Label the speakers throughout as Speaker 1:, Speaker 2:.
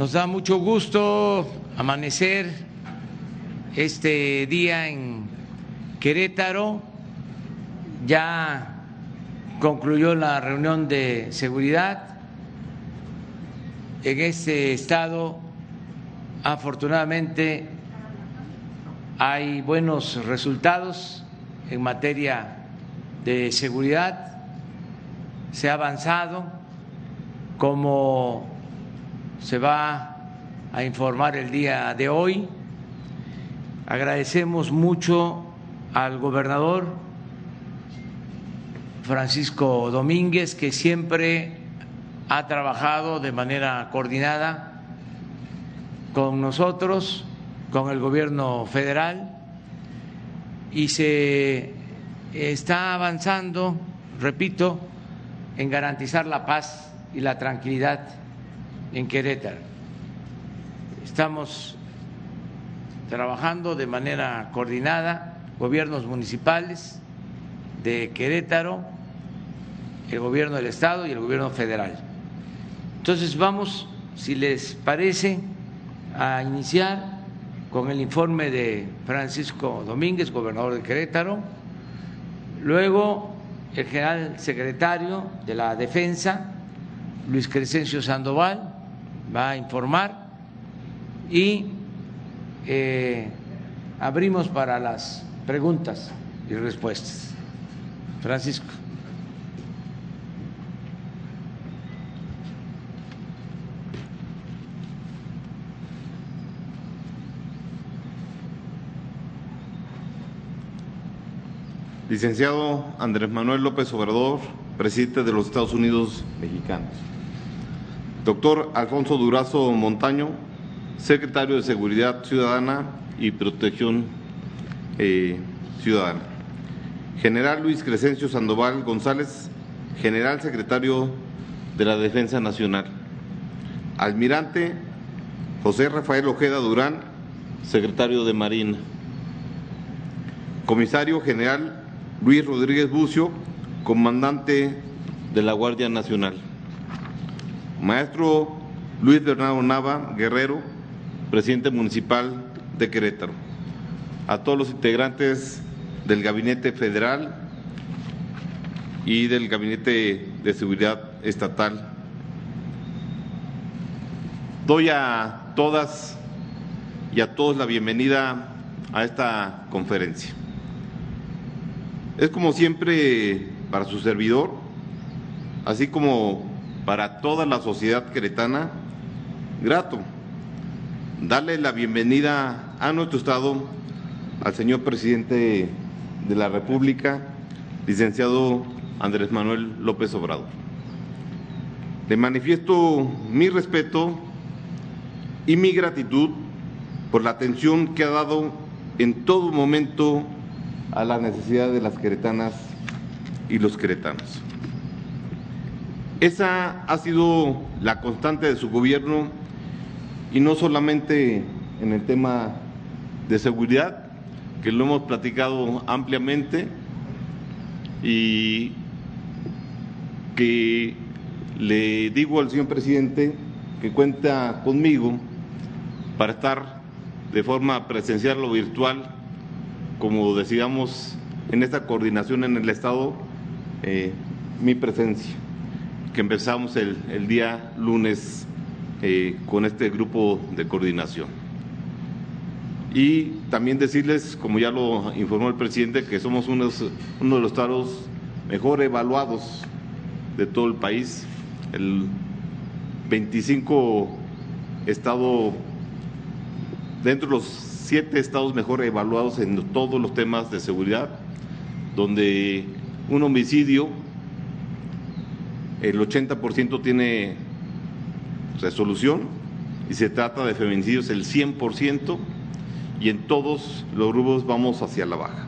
Speaker 1: Nos da mucho gusto amanecer este día en Querétaro. Ya concluyó la reunión de seguridad. En este estado, afortunadamente, hay buenos resultados en materia de seguridad. Se ha avanzado como se va a informar el día de hoy. Agradecemos mucho al gobernador Francisco Domínguez, que siempre ha trabajado de manera coordinada con nosotros, con el gobierno federal, y se está avanzando, repito, en garantizar la paz y la tranquilidad en Querétaro. Estamos trabajando de manera coordinada, gobiernos municipales de Querétaro, el gobierno del Estado y el gobierno federal. Entonces vamos, si les parece, a iniciar con el informe de Francisco Domínguez, gobernador de Querétaro, luego el general secretario de la Defensa, Luis Crescencio Sandoval, va a informar y eh, abrimos para las preguntas y respuestas. Francisco.
Speaker 2: Licenciado Andrés Manuel López Obrador, presidente de los Estados Unidos mexicanos. Doctor Alfonso Durazo Montaño, secretario de Seguridad Ciudadana y Protección eh, Ciudadana. General Luis Crescencio Sandoval González, general secretario de la Defensa Nacional. Almirante José Rafael Ojeda Durán, secretario de Marina. Comisario General Luis Rodríguez Bucio, comandante de la Guardia Nacional. Maestro Luis Bernardo Nava Guerrero, presidente municipal de Querétaro. A todos los integrantes del Gabinete Federal y del Gabinete de Seguridad Estatal. Doy a todas y a todos la bienvenida a esta conferencia. Es como siempre para su servidor, así como para toda la sociedad queretana, grato darle la bienvenida a nuestro Estado al señor presidente de la República, licenciado Andrés Manuel López Obrador. Le manifiesto mi respeto y mi gratitud por la atención que ha dado en todo momento a la necesidad de las queretanas y los queretanos. Esa ha sido la constante de su gobierno y no solamente en el tema de seguridad, que lo hemos platicado ampliamente y que le digo al señor presidente que cuenta conmigo para estar de forma presencial o virtual como decíamos en esta coordinación en el Estado, eh, mi presencia, que empezamos el, día lunes eh, con este grupo de coordinación. Y también decirles, como ya lo informó el presidente, que somos uno de los estados mejor evaluados de todo el país. El 25 estado dentro de los siete estados mejor evaluados en todos los temas de seguridad, donde un homicidio, el 80% tiene resolución y se trata de feminicidios el 100% y en todos los grupos vamos hacia la baja.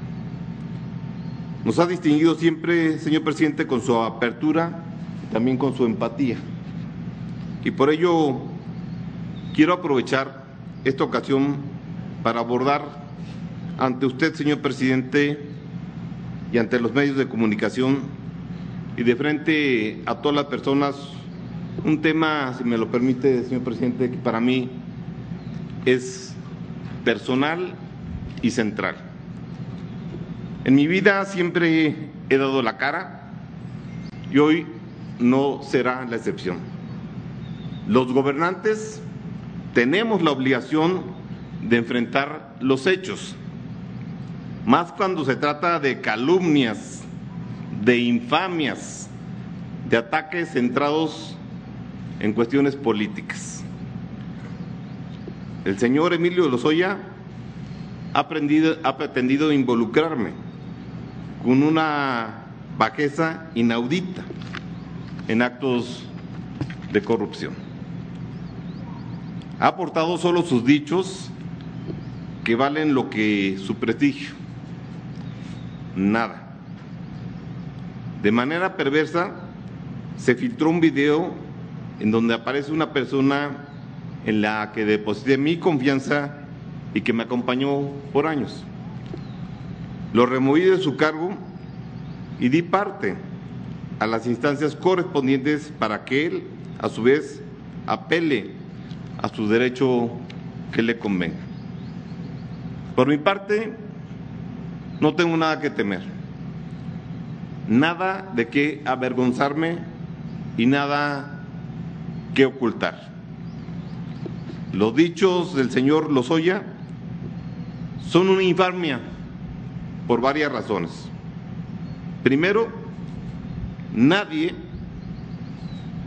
Speaker 2: Nos ha distinguido siempre, señor presidente, con su apertura y también con su empatía. Y por ello quiero aprovechar esta ocasión para abordar ante usted, señor presidente, y ante los medios de comunicación y de frente a todas las personas un tema, si me lo permite, señor presidente, que para mí es personal y central. En mi vida siempre he dado la cara y hoy no será la excepción. Los gobernantes tenemos la obligación de enfrentar los hechos, más cuando se trata de calumnias, de infamias, de ataques centrados en cuestiones políticas. El señor Emilio Lozoya ha, aprendido, ha pretendido involucrarme con una bajeza inaudita en actos de corrupción. Ha aportado solo sus dichos que valen lo que su prestigio. Nada. De manera perversa, se filtró un video en donde aparece una persona en la que deposité mi confianza y que me acompañó por años. Lo removí de su cargo y di parte a las instancias correspondientes para que él, a su vez, apele a su derecho que le convenga. Por mi parte, no tengo nada que temer, nada de qué avergonzarme y nada que ocultar. Los dichos del señor Lozoya son una infamia por varias razones. Primero, nadie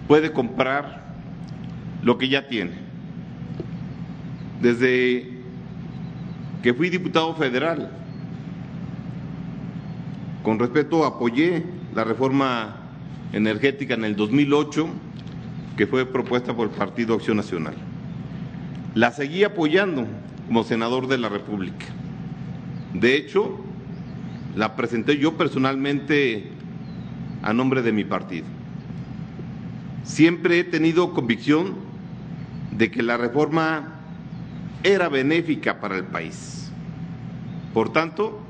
Speaker 2: puede comprar lo que ya tiene. Desde que fui diputado federal, con respeto apoyé la reforma energética en el 2008 que fue propuesta por el Partido Acción Nacional. La seguí apoyando como senador de la República. De hecho, la presenté yo personalmente a nombre de mi partido. Siempre he tenido convicción de que la reforma era benéfica para el país. Por tanto,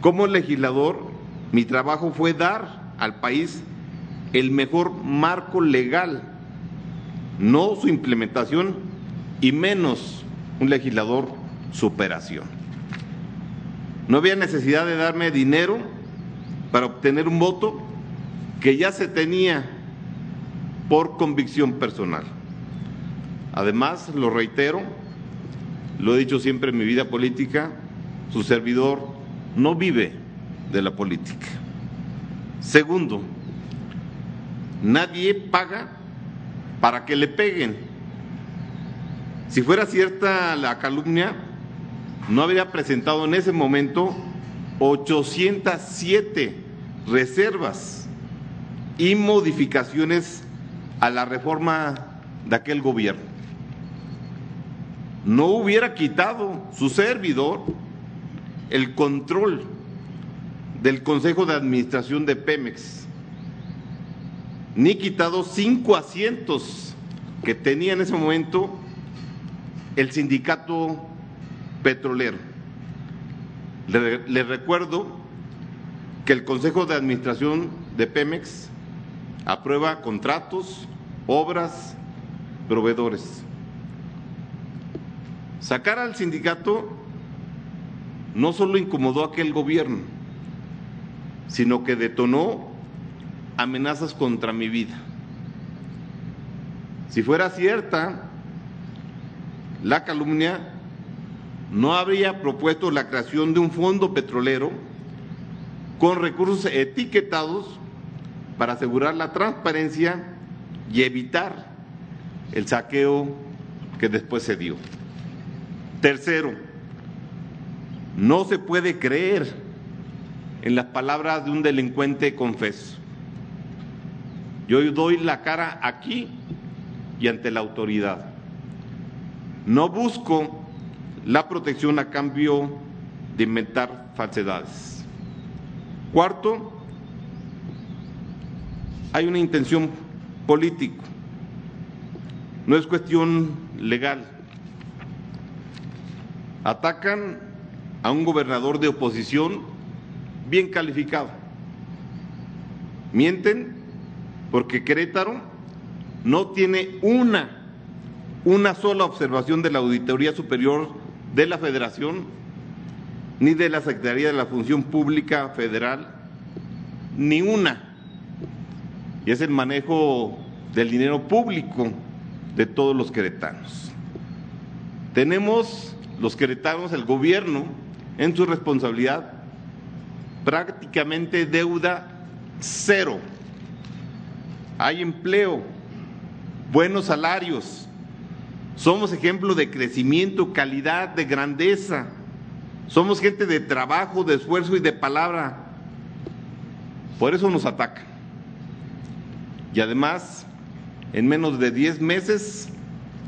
Speaker 2: como legislador, mi trabajo fue dar al país el mejor marco legal, no su implementación y menos un legislador superación. No había necesidad de darme dinero para obtener un voto que ya se tenía por convicción personal. Además, lo reitero, lo he dicho siempre en mi vida política, su servidor no vive de la política. Segundo, Nadie paga para que le peguen. Si fuera cierta la calumnia, no habría presentado en ese momento 807 reservas y modificaciones a la reforma de aquel gobierno. No hubiera quitado su servidor el control del Consejo de Administración de Pemex ni quitado cinco asientos que tenía en ese momento el sindicato petrolero. Le, recuerdo que el Consejo de Administración de Pemex aprueba contratos, obras, proveedores. Sacar al sindicato no solo incomodó a aquel gobierno, sino que detonó amenazas contra mi vida. Si fuera cierta la calumnia, no habría propuesto la creación de un fondo petrolero con recursos etiquetados para asegurar la transparencia y evitar el saqueo que después se dio. Tercero, no se puede creer en las palabras de un delincuente confeso. Yo doy la cara aquí y ante la autoridad. No busco la protección a cambio de inventar falsedades. Cuarto, hay una intención política, no es cuestión legal. Atacan a un gobernador de oposición bien calificado. Mienten porque Querétaro no tiene una, una sola observación de la Auditoría Superior de la Federación ni de la Secretaría de la Función Pública Federal, ni una. Y es el manejo del dinero público de todos los queretanos. Tenemos los queretanos, el gobierno, en su responsabilidad, prácticamente deuda cero. Hay empleo, buenos salarios, somos ejemplo de crecimiento, calidad, de grandeza. Somos gente de trabajo, de esfuerzo y de palabra. Por eso nos atacan. Y además, en menos de 10 meses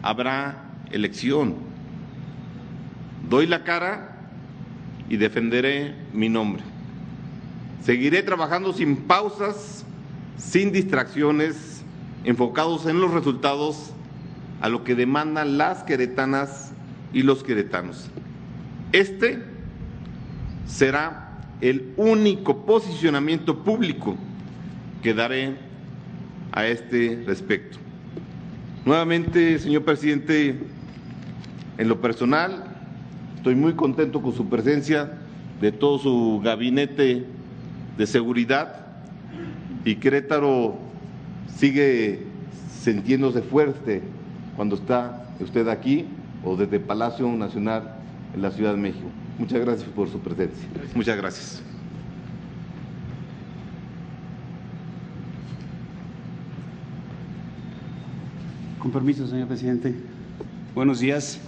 Speaker 2: habrá elección. Doy la cara y defenderé mi nombre. Seguiré trabajando sin pausas, sin distracciones, enfocados en los resultados a lo que demandan las queretanas y los queretanos. Este será el único posicionamiento público que daré a este respecto. Nuevamente, señor presidente, en lo personal, estoy muy contento con su presencia, de todo su gabinete de seguridad y Querétaro sigue sintiéndose fuerte cuando está usted aquí o desde Palacio Nacional en la Ciudad de México. Muchas gracias por su presencia. Muchas gracias.
Speaker 3: Con permiso, señor presidente. Buenos días.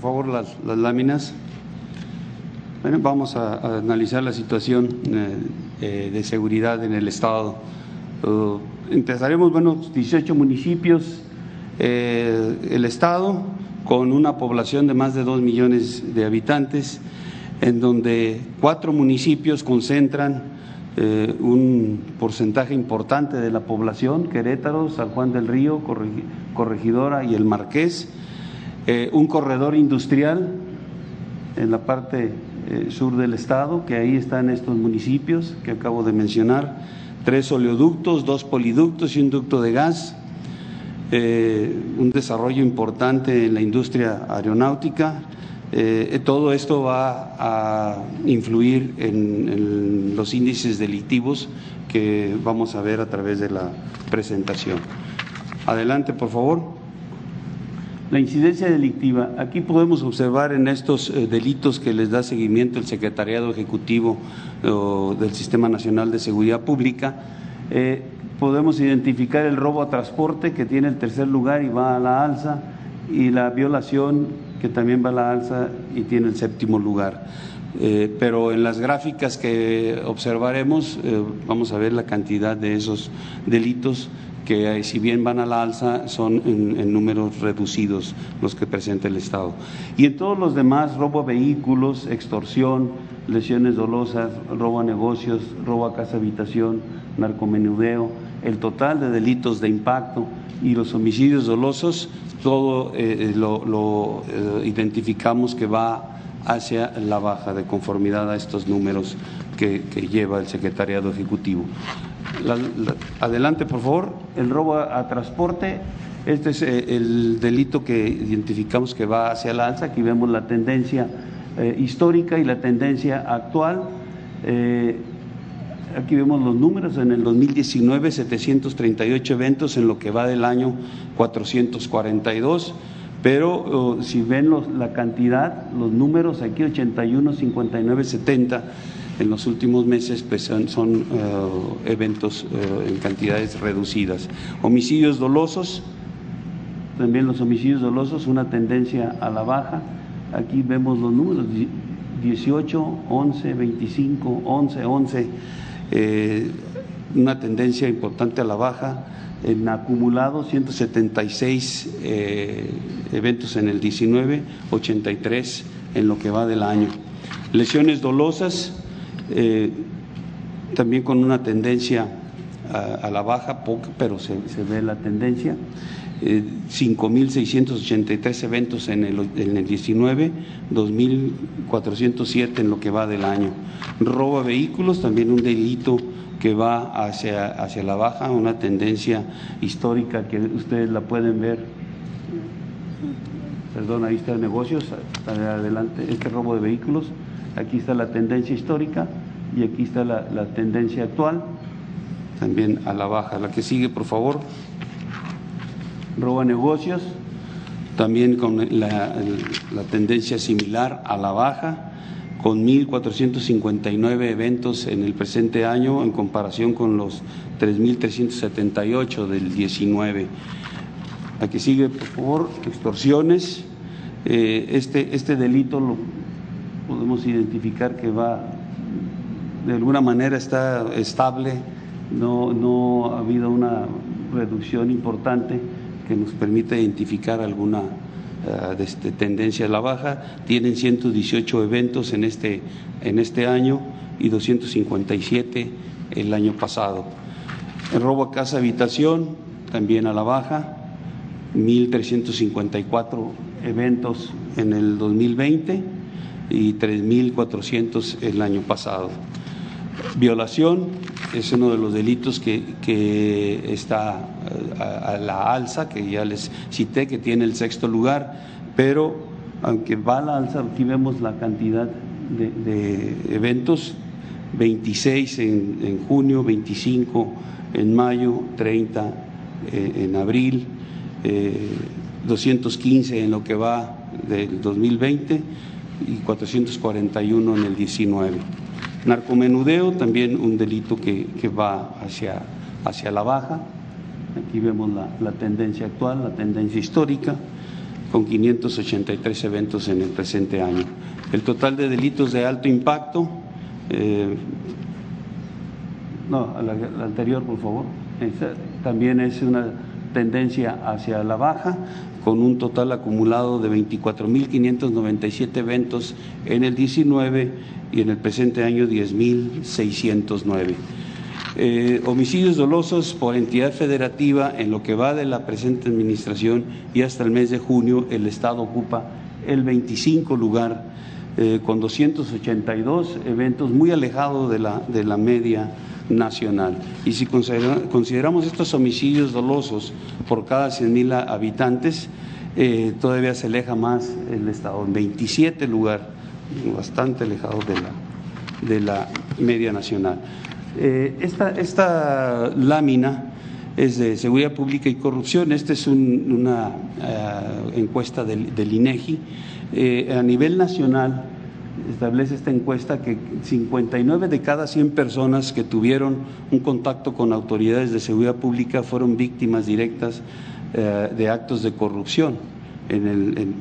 Speaker 3: Por favor, las, láminas. Bueno, vamos a, analizar la situación eh, eh, de seguridad en el Estado. Uh, empezaremos, bueno, 18 municipios eh, el Estado, con una población de más de dos millones de habitantes, en donde cuatro municipios concentran eh, un porcentaje importante de la población, Querétaro, San Juan del Río, Corregidora y el Marqués, eh, un corredor industrial en la parte sur del estado, que ahí están estos municipios que acabo de mencionar, tres oleoductos, dos poliductos y un ducto de gas, eh, un desarrollo importante en la industria aeronáutica. Eh, todo esto va a influir en, los índices delictivos que vamos a ver a través de la presentación. Adelante, por favor. La incidencia delictiva. Aquí podemos observar en estos eh, delitos que les da seguimiento el Secretariado Ejecutivo del Sistema Nacional de Seguridad Pública podemos identificar el robo a transporte que tiene el tercer lugar y va a la alza y la violación que también va a la alza y tiene el séptimo lugar. Eh, pero en las gráficas que observaremos eh, vamos a ver la cantidad de esos delitos que eh, si bien van a la alza son en, números reducidos los que presenta el Estado. Y en todos los demás, robo a vehículos, extorsión, lesiones dolosas, robo a negocios, robo a casa habitación, narcomenudeo, el total de delitos de impacto y los homicidios dolosos, todo eh, eh, lo, identificamos que va hacia la baja de conformidad a estos números que, lleva el Secretariado Ejecutivo. Adelante, por favor. El robo a, transporte. Este es el delito que identificamos que va hacia la alza. Aquí vemos la tendencia histórica y la tendencia actual. Aquí vemos los números, en el 2019 738 eventos, en lo que va del año 442, pero oh, si ven la cantidad, los números aquí 81, 59, 70 en los últimos meses pues son, oh, eventos oh, en cantidades reducidas. Homicidios dolosos, también los homicidios dolosos, una tendencia a la baja. Aquí vemos los números, 18, 11, 25, 11, 11 eh, una tendencia importante a la baja. En acumulado 176 eh, eventos en el 19, 83 en lo que va del año. Lesiones dolosas, eh, también con una tendencia a, la baja, pero se, ve la tendencia. 5.683 eventos en el, en el 19, 2.407 en lo que va del año. Robo a vehículos, también un delito que va hacia, hacia la baja, una tendencia histórica que ustedes la pueden ver. Perdón, ahí está el negocios, adelante, este robo de vehículos, aquí está la tendencia histórica y aquí está la, la tendencia actual, también a la baja. La que sigue, por favor roba negocios, también con la, tendencia similar a la baja, con 1.459 eventos en el presente año en comparación con los 3.378 del 19. Aquí sigue, por favor, extorsiones. Eh, este, este delito lo podemos identificar que va, de alguna manera está estable, no, no ha habido una reducción importante que nos permita identificar alguna uh, tendencia a la baja. Tienen 118 eventos en este, en este año y 257 el año pasado. El robo a casa habitación también a la baja, 1.354 eventos en el 2020 y 3.400 el año pasado. Violación es uno de los delitos que, está eh, a, la alza, que ya les cité, que tiene el sexto lugar, pero aunque va a la alza, aquí vemos la cantidad de, eventos, 26 en, junio, 25 en mayo, 30 eh, en abril, 215 eh, en lo que va del 2020 y 441 en el 19. Narcomenudeo, también un delito que, va hacia, hacia la baja. Aquí vemos la, tendencia actual, la tendencia histórica, con 583 eventos en el presente año. El total de delitos de alto impacto, eh, no, la, anterior, por favor, también es una tendencia hacia la baja, con un total acumulado de 24.597 eventos en el 19 y en el presente año 10.609. Eh, homicidios dolosos por entidad federativa en lo que va de la presente administración y hasta el mes de junio el Estado ocupa el 25 lugar eh, con 282 eventos muy alejados de la, de la media nacional. Y si consideramos estos homicidios dolosos por cada 100.000 habitantes, eh, todavía se aleja más el Estado, en 27 lugar, bastante alejado de la, de la media nacional. Eh, esta, esta, lámina es de seguridad pública y corrupción. Esta es una eh, encuesta del, del INEGI. a nivel nacional, establece esta encuesta que 59 de cada 100 personas que tuvieron un contacto con autoridades de seguridad pública fueron víctimas directas eh, de actos de corrupción en el,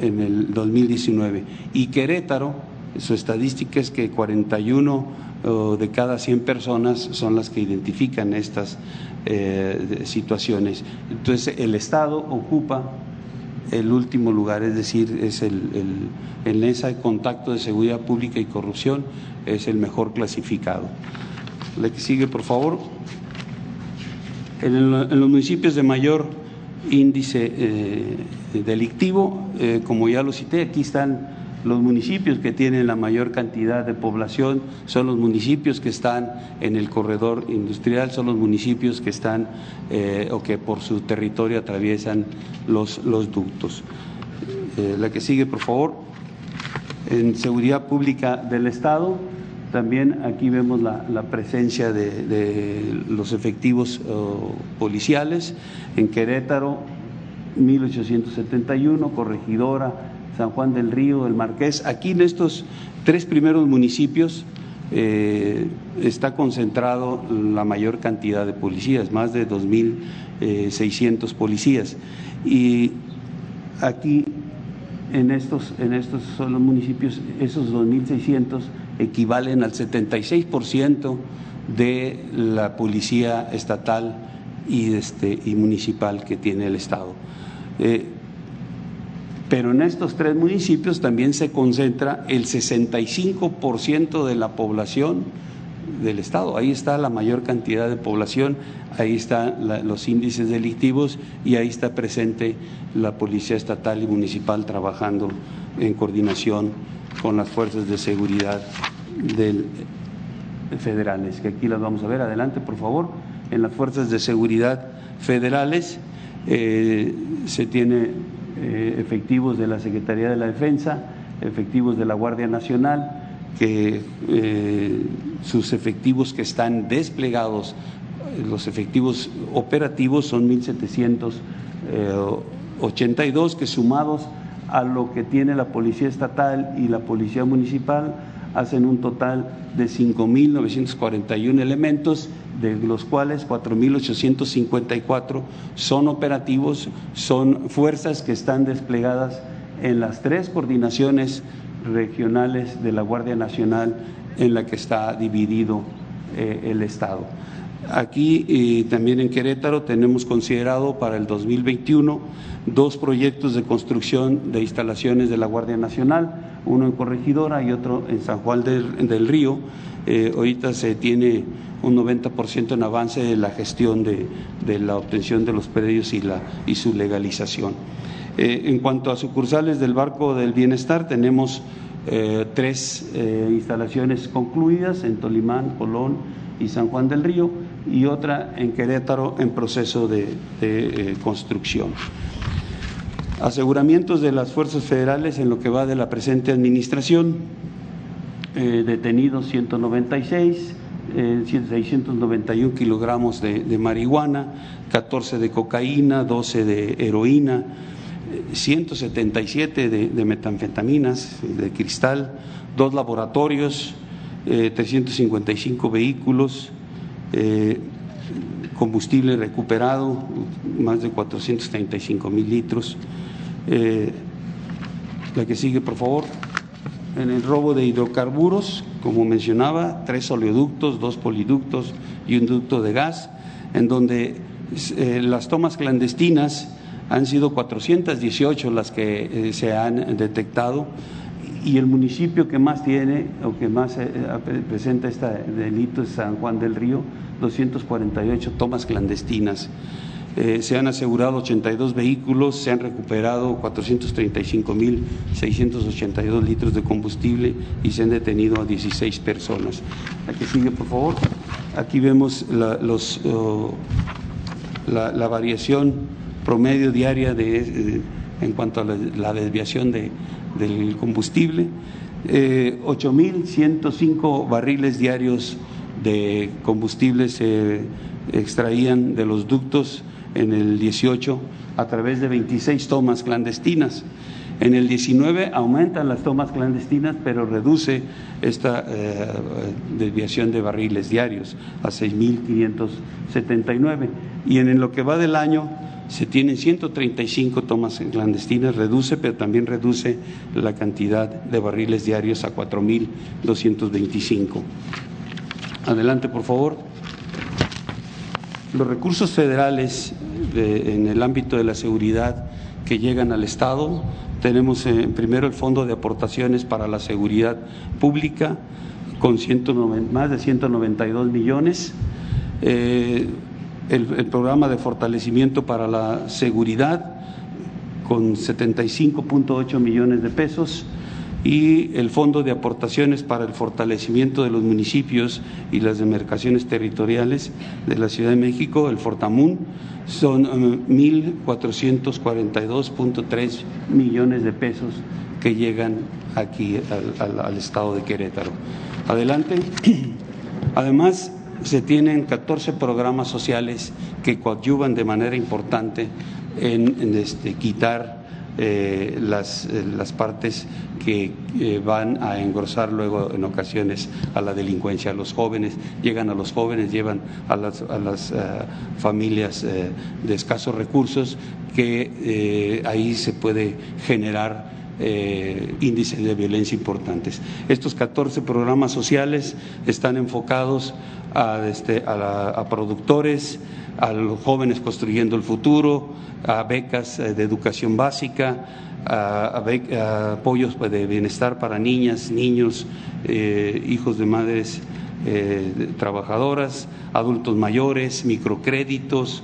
Speaker 3: en, el 2019. Y Querétaro, su estadística es que 41 de cada 100 personas son las que identifican estas eh, situaciones. Entonces, el Estado ocupa el último lugar, es decir, es el, en ese contacto de seguridad pública y corrupción, es el mejor clasificado. La que sigue, por favor. En, los municipios de mayor índice eh, delictivo, eh, como ya lo cité, aquí están los municipios que tienen la mayor cantidad de población son los municipios que están en el corredor industrial, son los municipios que están eh, o que por su territorio atraviesan los, los ductos. Eh, la que sigue, por favor. En seguridad pública del Estado, también aquí vemos la, presencia de, los efectivos policiales. En Querétaro, 1871, Corregidora, San Juan del Río, el Marqués. Aquí en estos tres primeros municipios eh, está concentrado la mayor cantidad de policías, más de 2.600 eh, policías. Y aquí en estos, en estos son los municipios, esos 2.600 equivalen al 76% de la policía estatal y, este, y municipal que tiene el Estado. Eh, pero en estos tres municipios también se concentra el 65% de la población del Estado. Ahí está la mayor cantidad de población, ahí están los índices delictivos y ahí está presente la Policía Estatal y Municipal trabajando en coordinación con las fuerzas de seguridad del, federales, que aquí las vamos a ver. Adelante, por favor. En las fuerzas de seguridad federales eh, se tiene eh, efectivos de la Secretaría de la Defensa, efectivos de la Guardia Nacional, que eh, sus efectivos que están desplegados, los efectivos operativos son 1.782, que sumados a lo que tiene la Policía Estatal y la Policía Municipal, hacen un total de 5.941 elementos, de los cuales 4.854 son operativos, son fuerzas que están desplegadas en las tres coordinaciones regionales de la Guardia Nacional en la que está dividido eh, el Estado. Aquí eh, también en Querétaro tenemos considerado para el 2021 dos proyectos de construcción de instalaciones de la Guardia Nacional, uno en Corregidora y otro en San Juan del, Río. Eh, ahorita se tiene un 90% en avance de la gestión de, la obtención de los predios y, la, y su legalización. Eh, en cuanto a sucursales del Barco del Bienestar, tenemos tres instalaciones concluidas en Tolimán, Colón y San Juan del Río y otra en Querétaro en proceso de, eh, construcción. Aseguramientos de las fuerzas federales en lo que va de la presente administración, eh, detenidos 196, 691 eh, kilogramos de, marihuana, 14 de cocaína, 12 de heroína, 177 de, de metanfetaminas, de cristal, dos laboratorios, 355 vehículos, eh, combustible recuperado, más de 435 mil litros. Eh, la que sigue, por favor. En el robo de hidrocarburos, como mencionaba, tres oleoductos, dos poliductos y un ducto de gas, en donde eh, las tomas clandestinas han sido 418 las que se han detectado y el municipio que más tiene o que más presenta este delito es San Juan del Río, 248 tomas clandestinas. Eh, se han asegurado 82 vehículos, se han recuperado 435.682 litros de combustible y se han detenido a 16 personas. Aquí sigue, por favor. Aquí vemos la, los, oh, la, variación promedio diaria de, en cuanto a la, desviación de, del combustible. Eh, 8.105 barriles diarios de combustible se extraían de los ductos en el 18 a través de 26 tomas clandestinas. En el 19 aumentan las tomas clandestinas, pero reduce esta eh, desviación de barriles diarios a 6.579. Y en lo que va del año se tienen 135 tomas clandestinas, reduce, pero también reduce la cantidad de barriles diarios a 4.225. Adelante, por favor. Los recursos federales en el ámbito de la seguridad que llegan al Estado, tenemos eh, primero el Fondo de Aportaciones para la Seguridad Pública con más de 192 millones, eh, el programa de fortalecimiento para la seguridad con 75.8 millones de pesos, y el Fondo de Aportaciones para el Fortalecimiento de los Municipios y las Demarcaciones Territoriales de la Ciudad de México, el Fortamun, son 1.442.3 um, millones de pesos que llegan aquí al, estado de Querétaro. Adelante. Además, se tienen 14 programas sociales que coadyuvan de manera importante en, este, quitar eh, las, eh, las, partes que eh, van a engrosar luego en ocasiones a la delincuencia. Los jóvenes llegan a los jóvenes, llevan a las, a las familias de escasos recursos, que ahí se puede generar índices de violencia importantes. Estos 14 programas sociales están enfocados a, este, a productores, a los jóvenes construyendo el futuro, a becas eh, de educación básica, a, apoyos pues, de bienestar para niñas, niños, eh, hijos de madres eh, trabajadoras, adultos mayores, microcréditos,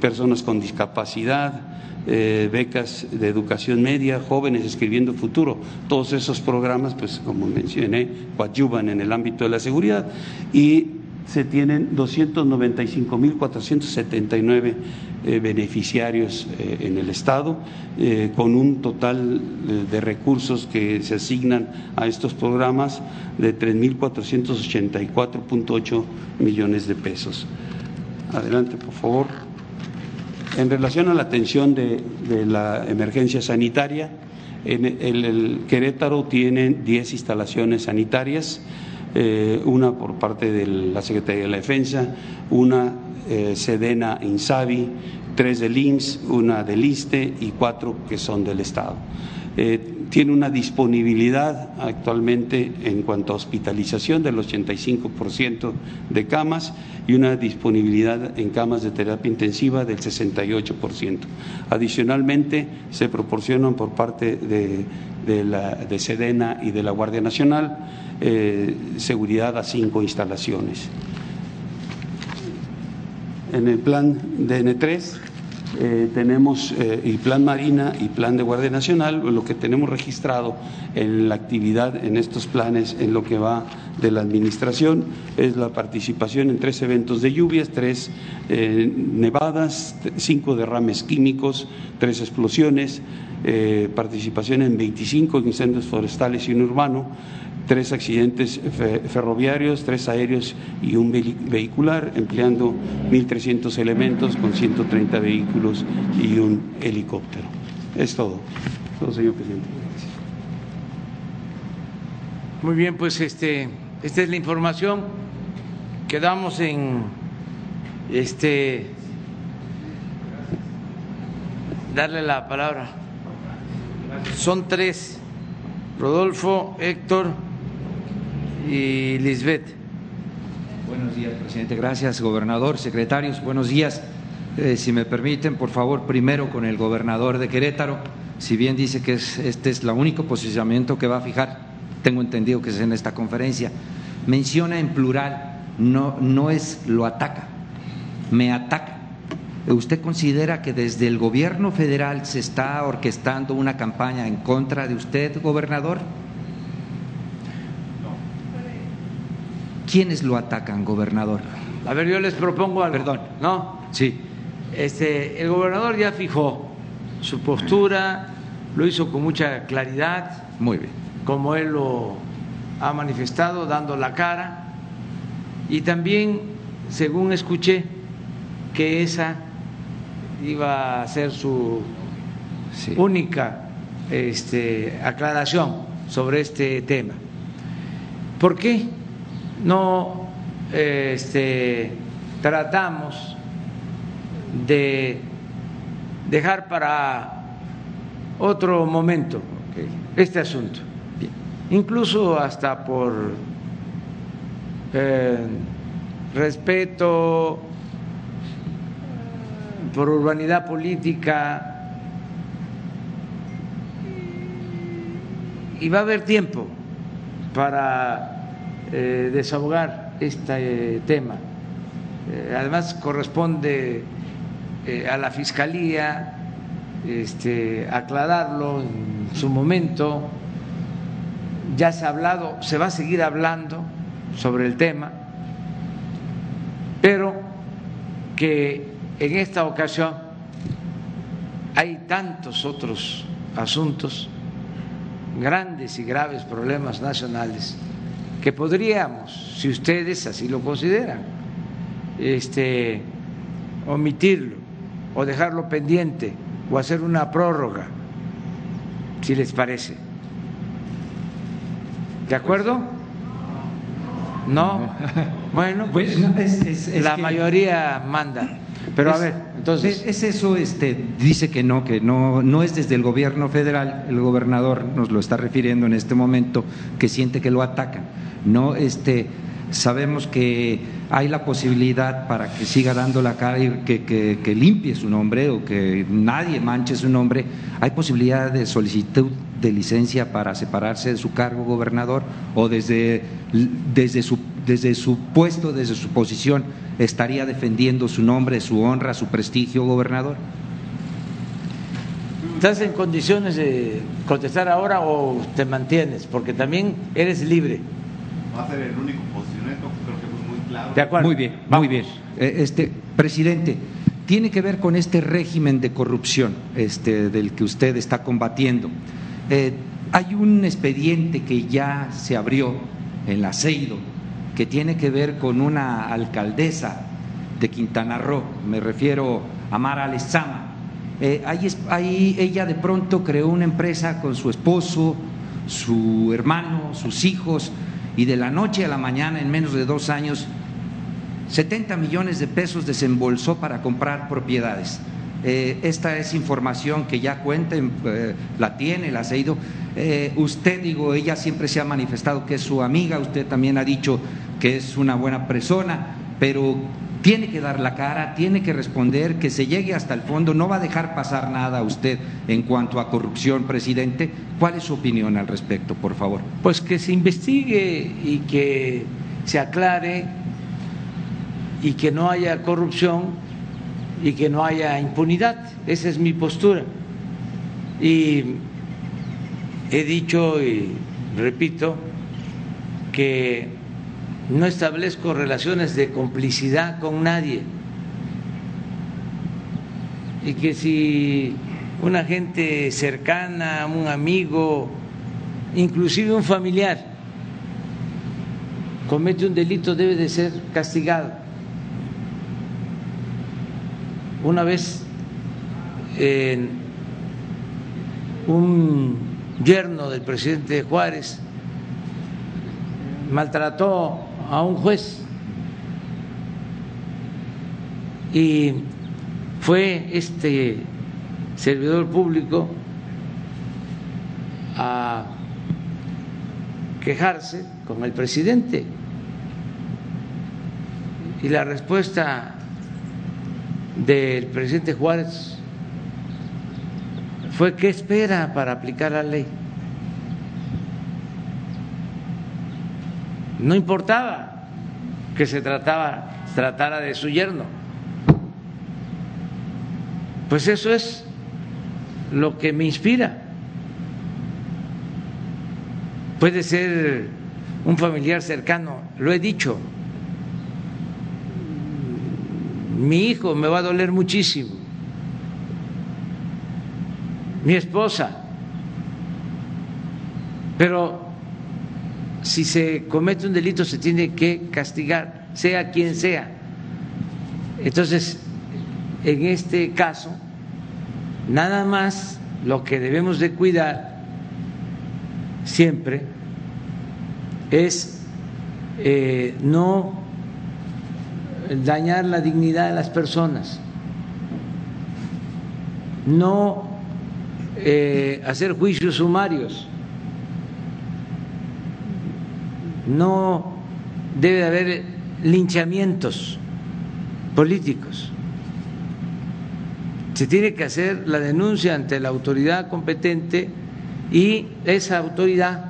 Speaker 3: personas con discapacidad, becas de educación media, jóvenes escribiendo futuro. Todos esos programas, pues como mencioné, coadyuvan en el ámbito de la seguridad y se tienen 295.479 eh, beneficiarios eh, en el Estado, eh, con un total de recursos que se asignan a estos programas de 3.484.8 millones de pesos. Adelante, por favor. En relación a la atención de, la emergencia sanitaria, en el, Querétaro tiene 10 instalaciones sanitarias, eh, una por parte de la Secretaría de la Defensa, una eh, Sedena Insabi, tres del IMSS, una del ISTE y cuatro que son del Estado. Eh, tiene una disponibilidad actualmente en cuanto a hospitalización del 85% de camas y una disponibilidad en camas de terapia intensiva del 68%. Adicionalmente, se proporcionan por parte de, la, de Sedena y de la Guardia Nacional eh, seguridad a cinco instalaciones. En el plan DN3 eh, tenemos eh, el plan Marina y plan de Guardia Nacional, lo que tenemos registrado en la actividad en estos planes, en lo que va de la administración, es la participación en tres eventos de lluvias, tres eh, nevadas, cinco derrames químicos, tres explosiones, participación en 25 incendios forestales y un urbano, tres accidentes ferroviarios, tres aéreos y un vehicular, empleando 1.300 elementos con 130 vehículos y un helicóptero. Es todo. Todo, señor presidente.
Speaker 1: Muy bien, pues este, esta es la información. Quedamos en este darle la palabra. Son tres. Rodolfo, Héctor y Lisbeth.
Speaker 4: Buenos días, presidente. Gracias, gobernador, secretarios. Buenos días. Eh, si me permiten, por favor, primero con el gobernador de Querétaro. Si bien dice que este es el único posicionamiento que va a fijar, tengo entendido que es en esta conferencia, menciona en plural, no, no es lo ataca, me ataca. ¿Usted considera que desde el gobierno federal se está orquestando una campaña en contra de usted, gobernador? ¿Quiénes lo atacan, gobernador?
Speaker 1: A ver, yo les propongo algo.
Speaker 4: Perdón.
Speaker 1: No.
Speaker 4: Sí.
Speaker 1: Este, el gobernador ya fijó su postura, lo hizo con mucha claridad.
Speaker 4: Muy bien.
Speaker 1: Como él lo ha manifestado, dando la cara. Y también, según escuché, que esa iba a ser su única este, aclaración sobre este tema. ¿Por qué? no este, tratamos de dejar para otro momento este asunto, incluso hasta por eh, respeto, por urbanidad política, y va a haber tiempo para eh, desahogar este tema. Eh, además corresponde eh, a la Fiscalía este, aclararlo en su momento. Ya se ha hablado, se va a seguir hablando sobre el tema, pero que en esta ocasión hay tantos otros asuntos, grandes y graves problemas nacionales que podríamos, si ustedes así lo consideran, este, omitirlo o dejarlo pendiente o hacer una prórroga, si les parece. ¿De acuerdo? No. Bueno, pues la mayoría manda. Pero a ver, entonces
Speaker 4: es eso este dice que no, que no no es desde el gobierno federal, el gobernador nos lo está refiriendo en este momento que siente que lo atacan no este sabemos que hay la posibilidad para que siga dando la cara y que, limpie su nombre o que nadie manche su nombre, hay posibilidad de solicitud de licencia para separarse de su cargo gobernador o desde, desde, su, desde su puesto, desde su posición, estaría defendiendo su nombre, su honra, su prestigio, gobernador?
Speaker 1: ¿Estás en condiciones de contestar ahora o te mantienes? Porque también eres libre.
Speaker 2: Va a ser el único posicionamiento, creo que fue muy claro.
Speaker 1: De acuerdo.
Speaker 4: Muy bien,
Speaker 1: Vamos.
Speaker 4: muy bien. Eh, Este, presidente, tiene que ver con este régimen de corrupción este, del que usted está combatiendo. Eh, hay un expediente que ya se abrió en la Ceido que tiene que ver con una alcaldesa de Quintana Roo, me refiero a Mara Lezama. Eh, ahí, ahí ella de pronto creó una empresa con su esposo, su hermano, sus hijos, y de la noche a la mañana, en menos de dos años, 70 millones de pesos desembolsó para comprar propiedades. Eh, esta es información que ya cuenta, eh, la tiene, la ha ido. Eh, usted, digo, ella siempre se ha manifestado que es su amiga, usted también ha dicho que es una buena persona, pero tiene que dar la cara, tiene que responder, que se llegue hasta el fondo, no va a dejar pasar nada a usted en cuanto a corrupción, presidente. ¿Cuál es su opinión al respecto, por favor?
Speaker 1: Pues que se investigue y que se aclare y que no haya corrupción y que no haya impunidad. Esa es mi postura. Y he dicho y repito que no establezco relaciones de complicidad con nadie y que si una gente cercana, un amigo, inclusive un familiar, comete un delito debe de ser castigado. Una vez un yerno del presidente Juárez maltrató a un juez y fue este servidor público a quejarse con el presidente. Y la respuesta del presidente Juárez fue ¿qué espera para aplicar la ley? No importaba que se trataba, tratara de su yerno. Pues eso es lo que me inspira. Puede ser un familiar cercano, lo he dicho. Mi hijo me va a doler muchísimo. Mi esposa. Pero si se comete un delito se tiene que castigar, sea quien sea. Entonces, en este caso, nada más lo que debemos de cuidar siempre es eh, no dañar la dignidad de las personas, no eh, hacer juicios sumarios, no debe haber linchamientos políticos. Se tiene que hacer la denuncia ante la autoridad competente y esa autoridad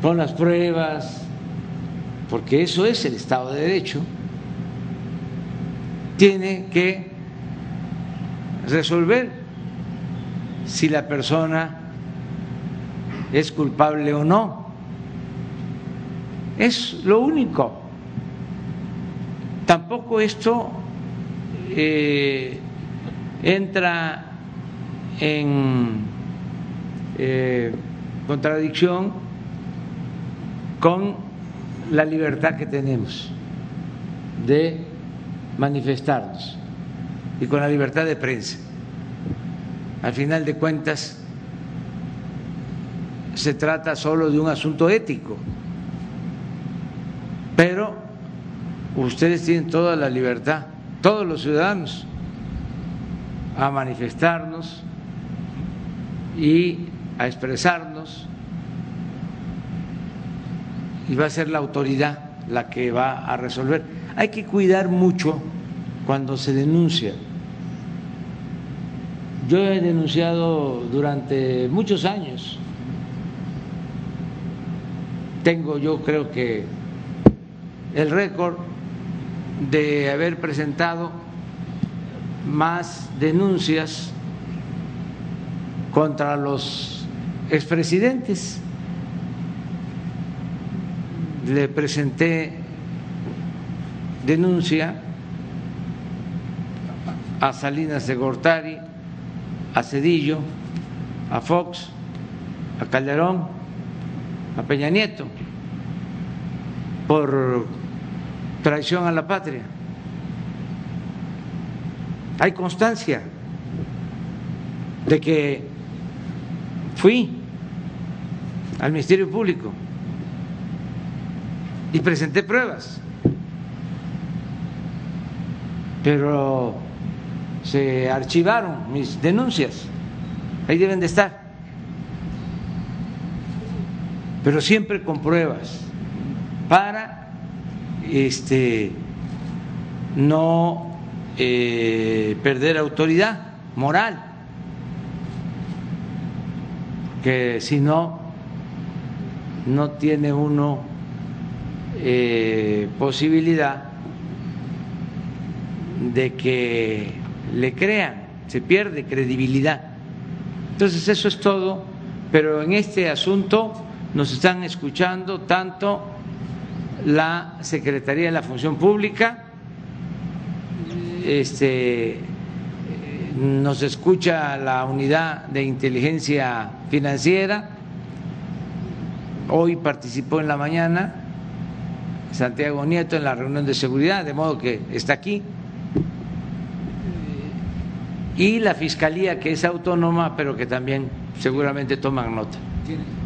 Speaker 1: con las pruebas, porque eso es el Estado de Derecho, tiene que resolver si la persona es culpable o no. Es lo único. Tampoco esto eh, entra en eh, contradicción con la libertad que tenemos de manifestarnos y con la libertad de prensa. Al final de cuentas, se trata solo de un asunto ético, pero ustedes tienen toda la libertad, todos los ciudadanos, a manifestarnos y a expresarnos y va a ser la autoridad la que va a resolver. Hay que cuidar mucho cuando se denuncia. Yo he denunciado durante muchos años. Tengo yo creo que el récord de haber presentado más denuncias contra los expresidentes. Le presenté denuncia a Salinas de Gortari, a Cedillo, a Fox, a Calderón, a Peña Nieto, por traición a la patria. Hay constancia de que fui al Ministerio Público y presenté pruebas, pero se archivaron mis denuncias, ahí deben de estar, pero siempre con pruebas para este no eh, perder autoridad moral, que si no, no tiene uno eh, posibilidad de que le crean, se pierde credibilidad. Entonces eso es todo, pero en este asunto nos están escuchando tanto la Secretaría de la Función Pública, este, nos escucha la unidad de inteligencia financiera, hoy participó en la mañana Santiago Nieto en la reunión de seguridad, de modo que está aquí, y la Fiscalía que es autónoma, pero que también seguramente toman nota.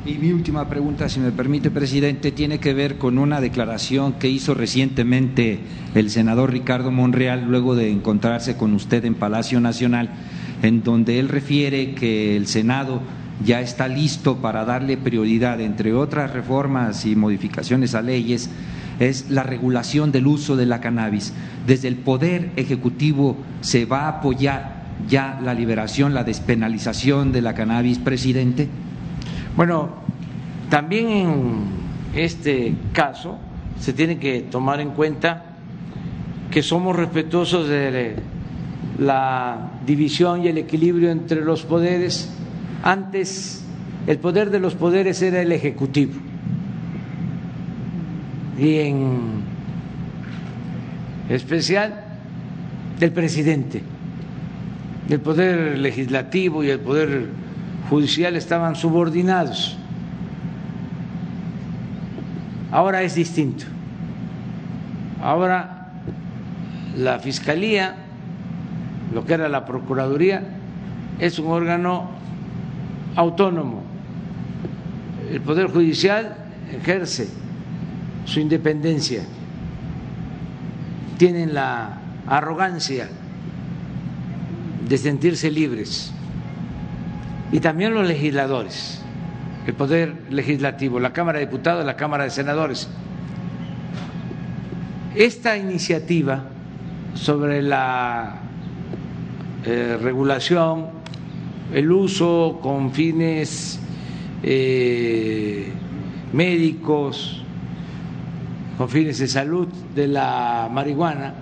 Speaker 4: Y mi última pregunta, si me permite, presidente, tiene que ver con una declaración que hizo recientemente el senador Ricardo Monreal luego de encontrarse con usted en Palacio Nacional, en donde él refiere que el Senado ya está listo para darle prioridad, entre otras reformas y modificaciones a leyes, es la regulación del uso de la cannabis. Desde el Poder Ejecutivo se va a apoyar ya la liberación, la despenalización de la cannabis, presidente.
Speaker 1: Bueno, también en este caso se tiene que tomar en cuenta que somos respetuosos de la división y el equilibrio entre los poderes. Antes el poder de los poderes era el ejecutivo y en especial del presidente. El poder legislativo y el poder judicial estaban subordinados. Ahora es distinto. Ahora la Fiscalía, lo que era la Procuraduría, es un órgano autónomo. El Poder Judicial ejerce su independencia. Tienen la arrogancia de sentirse libres y también los legisladores, el poder legislativo, la Cámara de Diputados, la Cámara de Senadores. Esta iniciativa sobre la eh, regulación, el uso con fines eh, médicos, con fines de salud de la marihuana,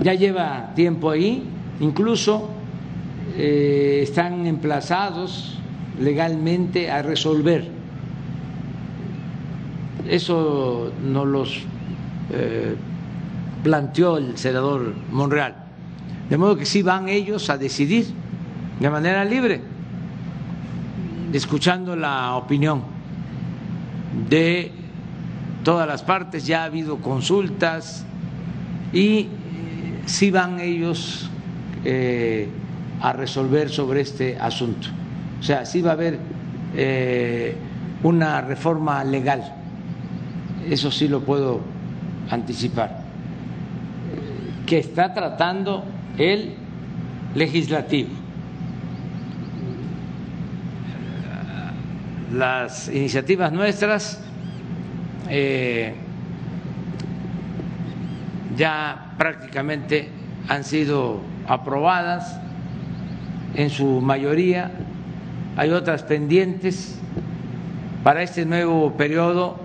Speaker 1: ya lleva tiempo ahí, incluso eh, están emplazados legalmente a resolver. Eso nos los eh, planteó el senador Monreal. De modo que sí van ellos a decidir de manera libre, escuchando la opinión de todas las partes, ya ha habido consultas y eh, sí van ellos a resolver sobre este asunto. O sea, sí va a haber eh, una reforma legal, eso sí lo puedo anticipar, que está tratando el legislativo. Las iniciativas nuestras eh, ya prácticamente han sido aprobadas en su mayoría, hay otras pendientes para este nuevo periodo.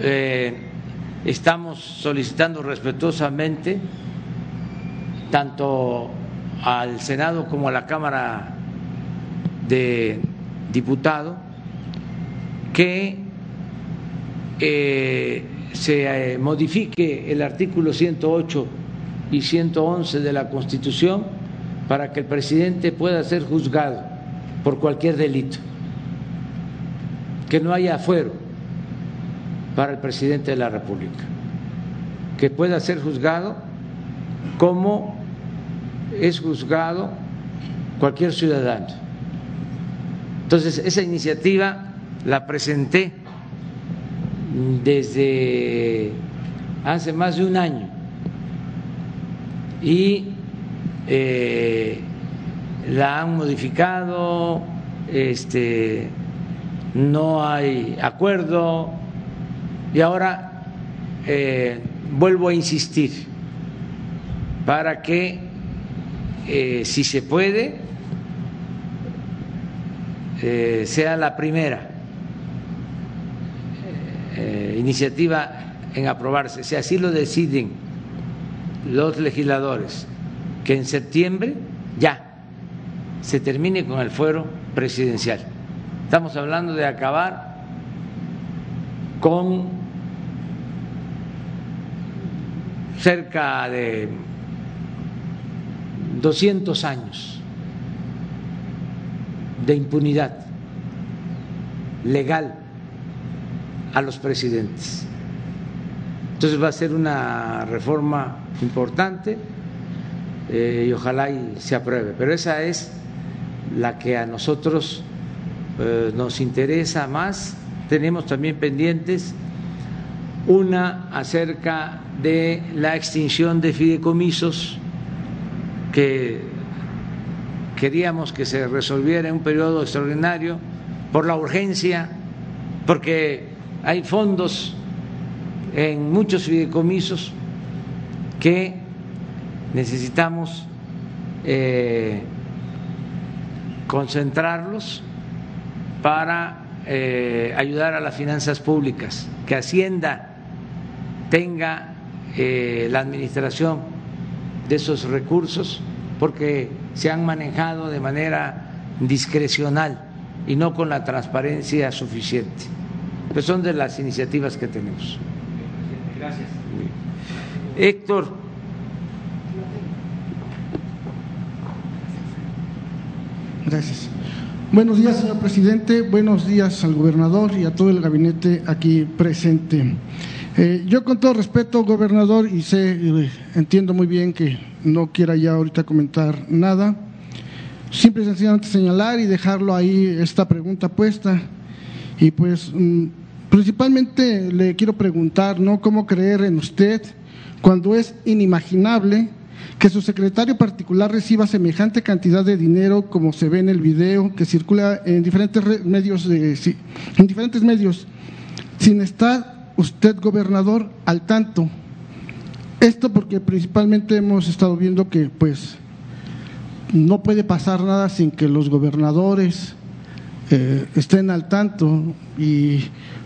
Speaker 1: Eh, estamos solicitando respetuosamente tanto al Senado como a la Cámara de Diputados que se eh, modifique el artículo 108 y 111 de la Constitución para que el presidente pueda ser juzgado por cualquier delito, que no haya afuero para el presidente de la República, que pueda ser juzgado como es juzgado cualquier ciudadano. Entonces, esa iniciativa la presenté desde hace más de un año. Y eh, la han modificado, este, no hay acuerdo. Y ahora eh, vuelvo a insistir para que, eh, si se puede, sea la primera iniciativa en aprobarse, si así lo deciden los legisladores, que en septiembre ya se termine con el fuero presidencial. Estamos hablando de acabar con cerca de 200 años de impunidad legal a los presidentes. Entonces va a ser una reforma importante eh, y ojalá y se apruebe. Pero esa es la que a nosotros eh, nos interesa más. Tenemos también pendientes una acerca de la extinción de fideicomisos que queríamos que se resolviera en un periodo extraordinario por la urgencia, porque hay fondos en muchos fideicomisos que necesitamos eh, concentrarlos para eh, ayudar a las finanzas públicas, que Hacienda tenga eh, la administración de esos recursos, porque se han manejado de manera discrecional y no con la transparencia suficiente. Pues son de las iniciativas que tenemos. Gracias. Héctor.
Speaker 5: Gracias. Buenos días, señor presidente. Buenos días al gobernador y a todo el gabinete aquí presente. Eh, yo con todo respeto, gobernador, y sé, eh, entiendo muy bien que no quiera ya ahorita comentar nada, simple y sencillamente señalar y dejarlo ahí esta pregunta puesta. Y pues mm, principalmente le quiero preguntar, ¿no? ¿Cómo creer en usted cuando es inimaginable que su secretario particular reciba semejante cantidad de dinero como se ve en el video que circula en diferentes medios, en diferentes medios, sin estar usted gobernador al tanto. Esto porque principalmente hemos estado viendo que pues no puede pasar nada sin que los gobernadores eh, estén al tanto y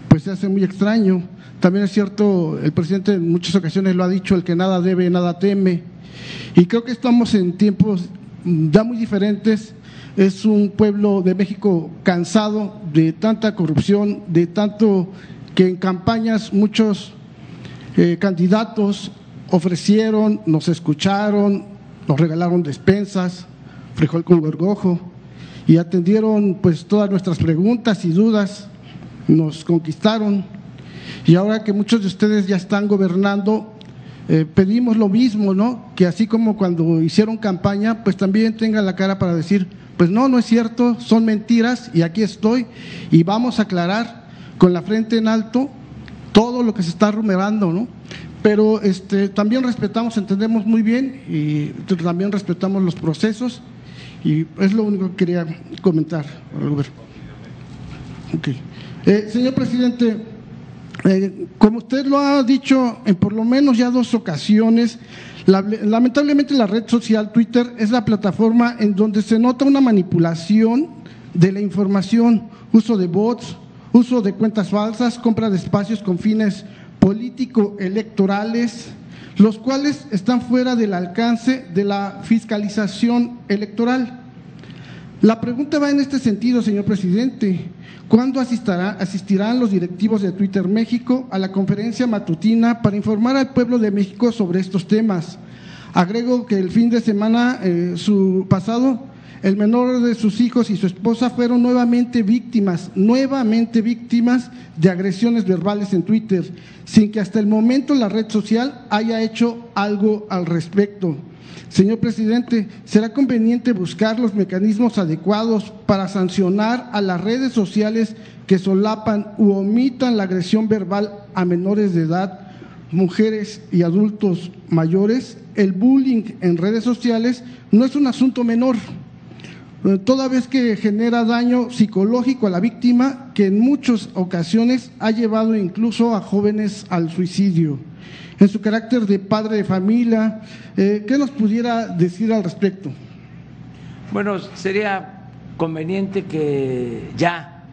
Speaker 5: pues se hace muy extraño. También es cierto, el presidente en muchas ocasiones lo ha dicho, el que nada debe, nada teme. Y creo que estamos en tiempos ya muy diferentes. Es un pueblo de México cansado de tanta corrupción, de tanto que en campañas muchos eh, candidatos ofrecieron, nos escucharon, nos regalaron despensas, frijol con gorgojo y atendieron pues todas nuestras preguntas y dudas, nos conquistaron y ahora que muchos de ustedes ya están gobernando, eh, pedimos lo mismo, ¿no? Que así como cuando hicieron campaña, pues también tengan la cara para decir, pues no, no es cierto, son mentiras y aquí estoy y vamos a aclarar con la frente en alto todo lo que se está rumorando, ¿no? Pero este, también respetamos, entendemos muy bien y también respetamos los procesos y es lo único que quería comentar. Eh, señor presidente, eh, como usted lo ha dicho en por lo menos ya dos ocasiones, lamentablemente la red social Twitter es la plataforma en donde se nota una manipulación de la información, uso de bots, uso de cuentas falsas, compra de espacios con fines político-electorales, los cuales están fuera del alcance de la fiscalización electoral. La pregunta va en este sentido, señor presidente. ¿Cuándo asistirán los directivos de Twitter México a la conferencia matutina para informar al pueblo de México sobre estos temas? Agrego que el fin de semana eh, su pasado el menor de sus hijos y su esposa fueron nuevamente víctimas, nuevamente víctimas de agresiones verbales en Twitter, sin que hasta el momento la red social haya hecho algo al respecto. Señor presidente, ¿será conveniente buscar los mecanismos adecuados para sancionar a las redes sociales que solapan u omitan la agresión verbal a menores de edad, mujeres y adultos mayores? El bullying en redes sociales no es un asunto menor toda vez que genera daño psicológico a la víctima, que en muchas ocasiones ha llevado incluso a jóvenes al suicidio. En su carácter de padre de familia, eh, ¿qué nos pudiera decir al respecto?
Speaker 1: Bueno, sería conveniente que ya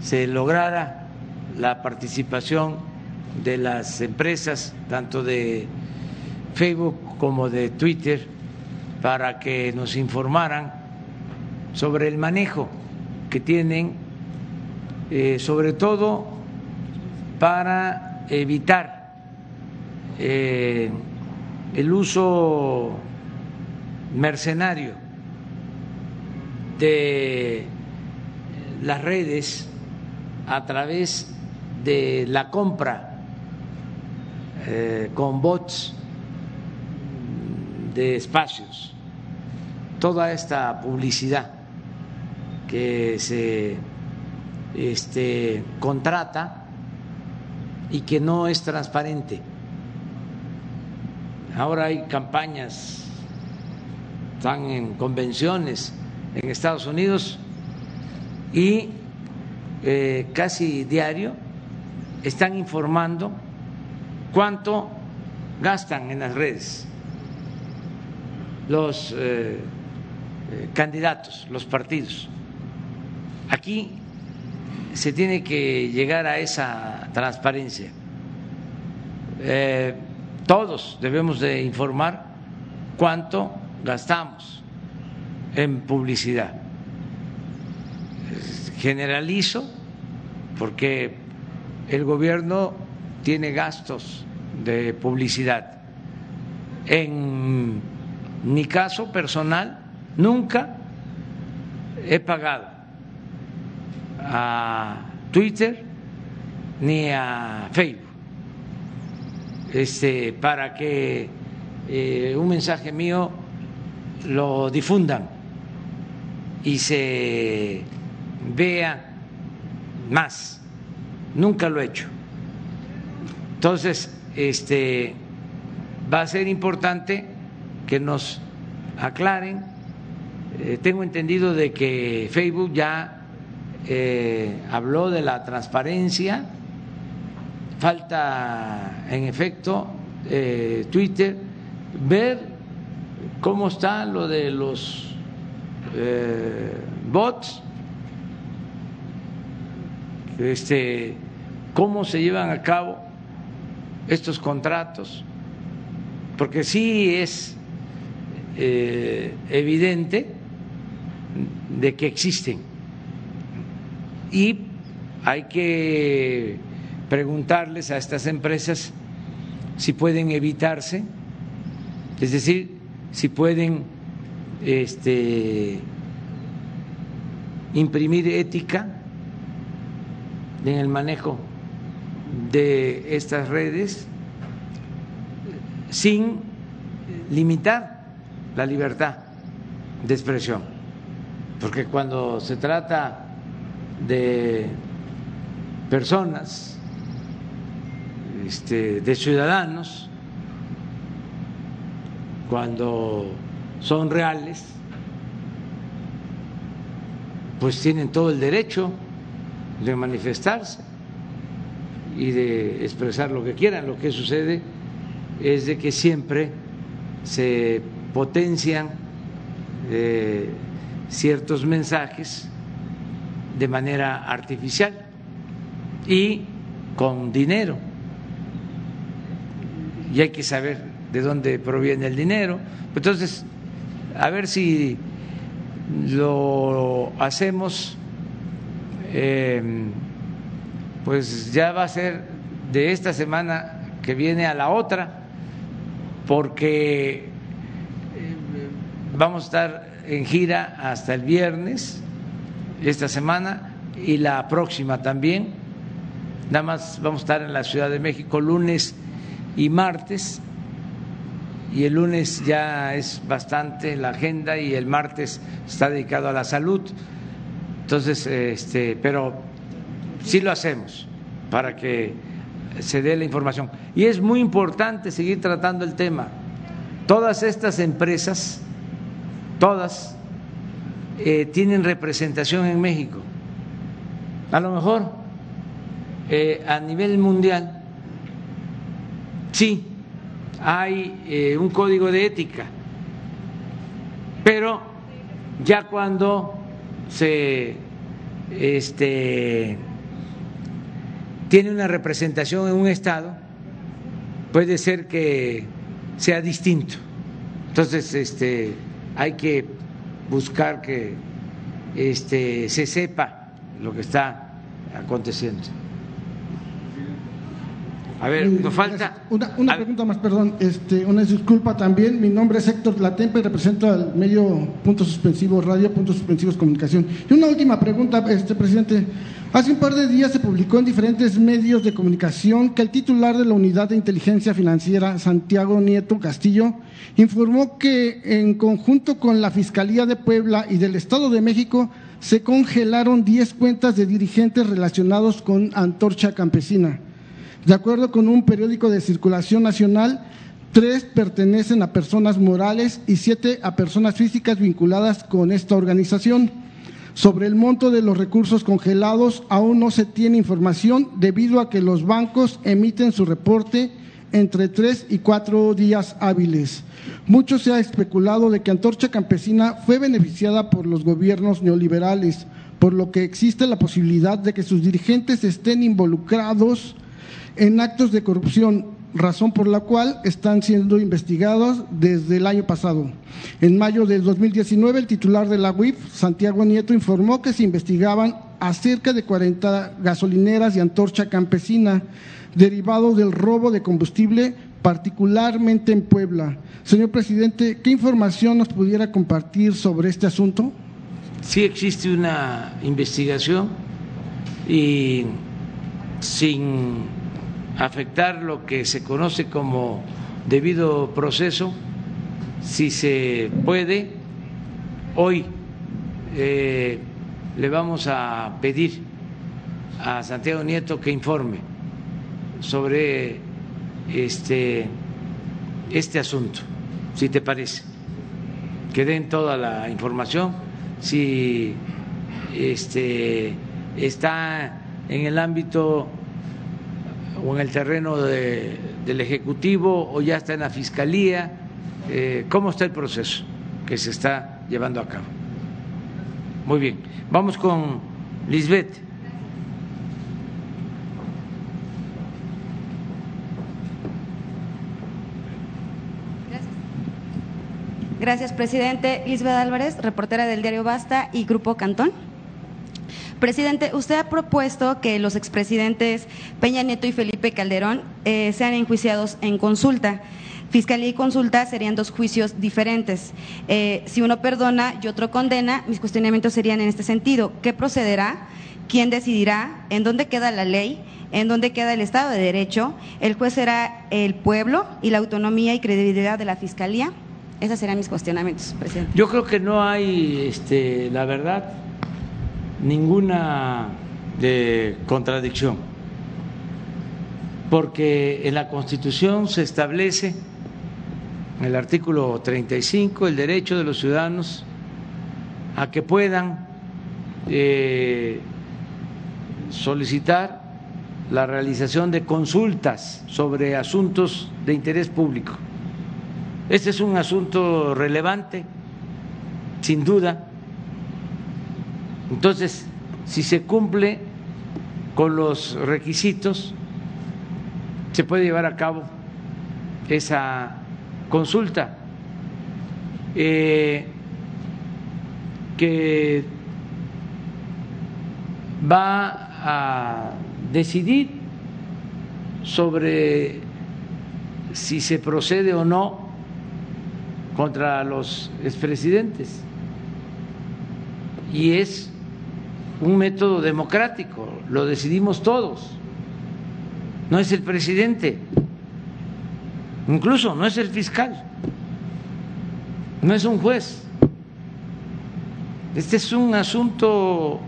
Speaker 1: se lograra la participación de las empresas, tanto de Facebook como de Twitter, para que nos informaran sobre el manejo que tienen, eh, sobre todo para evitar eh, el uso mercenario de las redes a través de la compra eh, con bots de espacios, toda esta publicidad que se este, contrata y que no es transparente. Ahora hay campañas, están en convenciones en Estados Unidos y eh, casi diario están informando cuánto gastan en las redes los eh, eh, candidatos, los partidos. Aquí se tiene que llegar a esa transparencia. Eh, todos debemos de informar cuánto gastamos en publicidad. Generalizo porque el gobierno tiene gastos de publicidad. En mi caso personal, nunca he pagado a Twitter ni a Facebook este, para que eh, un mensaje mío lo difundan y se vea más. Nunca lo he hecho. Entonces, este va a ser importante que nos aclaren. Eh, tengo entendido de que Facebook ya eh, habló de la transparencia, falta en efecto eh, Twitter ver cómo está lo de los eh, bots, este, cómo se llevan a cabo estos contratos, porque sí es evidente de que existen y hay que preguntarles a estas empresas si pueden evitarse, es decir, si pueden este, imprimir ética en el manejo de estas redes sin limitar la libertad de expresión, porque cuando se trata de personas, este, de ciudadanos, cuando son reales, pues tienen todo el derecho de manifestarse y de expresar lo que quieran. Lo que sucede es de que siempre se potencian eh, ciertos mensajes de manera artificial y con dinero. y hay que saber de dónde proviene el dinero. Entonces, a ver si lo hacemos, eh, pues ya va a ser de esta semana que viene a la otra, porque eh, vamos a estar en gira hasta el viernes, esta semana, y la próxima también. Nada más vamos a estar en la Ciudad de México lunes y martes y el lunes ya es bastante la agenda y el martes está dedicado a la salud. Entonces, este, pero sí lo hacemos para que se dé la información. Y es muy importante seguir tratando el tema. Todas estas empresas, todas, eh, tienen representación en México. A lo mejor eh, a nivel mundial, sí, hay eh, un código de ética, pero ya cuando se este, tiene una representación en un Estado, puede ser que sea distinto. Entonces, este, hay que buscar que este, se sepa lo que está aconteciendo. A ver, nos falta.
Speaker 5: Una, una pregunta más, perdón. Este, una disculpa también. Mi nombre es Héctor Latempe y represento al medio Punto Suspensivo Radio, Puntos Suspensivos Comunicación. Y una última pregunta, este presidente. Hace un par de días se publicó en diferentes medios de comunicación que el titular de la Unidad de Inteligencia Financiera, Santiago Nieto Castillo, informó que en conjunto con la Fiscalía de Puebla y del Estado de México se congelaron 10 cuentas de dirigentes relacionados con Antorcha Campesina. De acuerdo con un periódico de circulación nacional, tres pertenecen a personas morales y siete a personas físicas vinculadas con esta organización. Sobre el monto de los recursos congelados aún no se tiene información debido a que los bancos emiten su reporte entre tres y cuatro días hábiles. Mucho se ha especulado de que Antorcha Campesina fue beneficiada por los gobiernos neoliberales, por lo que existe la posibilidad de que sus dirigentes estén involucrados en actos de corrupción, razón por la cual están siendo investigados desde el año pasado. En mayo de 2019, el titular de la UIF, Santiago Nieto, informó que se investigaban a cerca de 40 gasolineras y antorcha campesina derivado del robo de combustible, particularmente en Puebla. Señor presidente, ¿qué información nos pudiera compartir sobre este asunto?
Speaker 1: Sí existe una investigación y sin afectar lo que se conoce como debido proceso, si se puede, hoy eh, le vamos a pedir a Santiago Nieto que informe sobre este, este asunto, si te parece, que den toda la información, si este, está en el ámbito o en el terreno del Ejecutivo o ya está en la Fiscalía? Eh, ¿Cómo está el proceso que se está llevando a cabo? Muy bien, vamos con Lisbeth.
Speaker 6: Gracias, presidente. Lisbeth Álvarez, reportera del diario Basta y Grupo Cantón. Presidente, usted ha propuesto que los expresidentes Peña Nieto y Felipe Calderón eh, sean enjuiciados en consulta. Fiscalía y consulta serían dos juicios diferentes. Eh, si uno perdona y otro condena, mis cuestionamientos serían en este sentido. ¿Qué procederá? ¿Quién decidirá? ¿En dónde queda la ley? ¿En dónde queda el Estado de Derecho? ¿El juez será el pueblo y la autonomía y credibilidad de la Fiscalía? Esos serían mis cuestionamientos, presidente.
Speaker 1: Yo creo que no hay, este, la verdad, ninguna de contradicción, porque en la Constitución se establece, en el artículo 35, el derecho de los ciudadanos a que puedan eh, solicitar la realización de consultas sobre asuntos de interés público. Este es un asunto relevante, sin duda, entonces, si se cumple con los requisitos, se puede llevar a cabo esa consulta, eh, que va a decidir sobre si se procede o no contra los expresidentes. Y es un método democrático, lo decidimos todos, no es el presidente, incluso no es el fiscal, no es un juez. Este es un asunto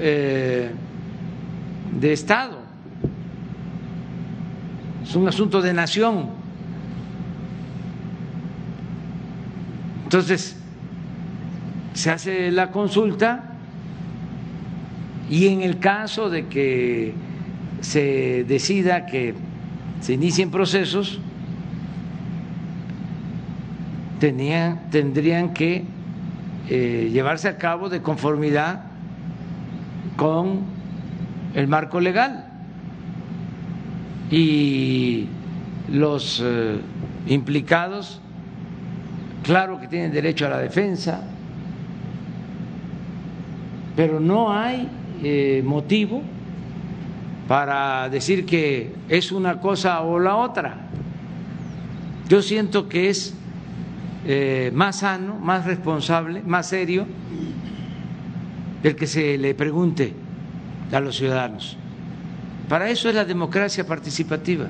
Speaker 1: eh, de Estado, es un asunto de nación. Entonces, se hace la consulta y en el caso de que se decida que se inicien procesos, tendrían que eh, llevarse a cabo de conformidad con el marco legal. Y los eh, implicados, claro que tienen derecho a la defensa, pero no hay eh, motivo para decir que es una cosa o la otra. Yo siento que es eh, más sano, más responsable, más serio el que se le pregunte a los ciudadanos. Para eso es la democracia participativa.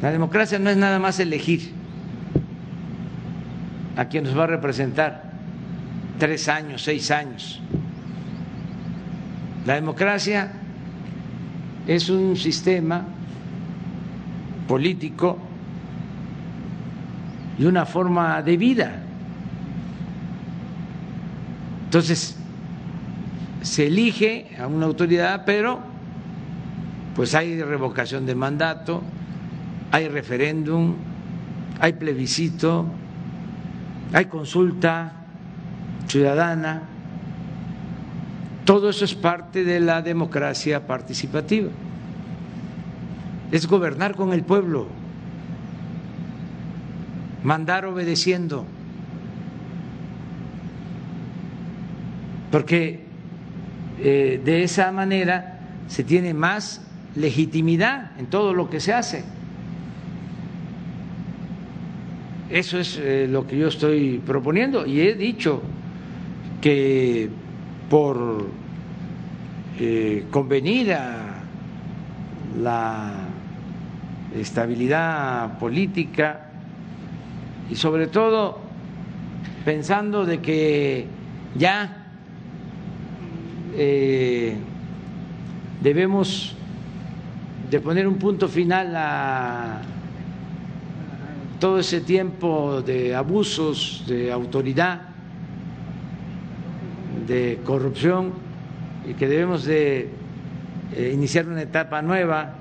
Speaker 1: La democracia no es nada más elegir a quien nos va a representar tres años, seis años. La democracia es un sistema político y una forma de vida. Entonces, se elige a una autoridad, pero pues hay revocación de mandato, hay referéndum, hay plebiscito, hay consulta ciudadana. Todo eso es parte de la democracia participativa. Es gobernar con el pueblo, mandar obedeciendo. Porque eh, de esa manera se tiene más legitimidad en todo lo que se hace. Eso es eh, lo que yo estoy proponiendo y he dicho que por eh, convenir a la estabilidad política y sobre todo pensando de que ya eh, debemos de poner un punto final a todo ese tiempo de abusos de autoridad, de corrupción y que debemos de eh, iniciar una etapa nueva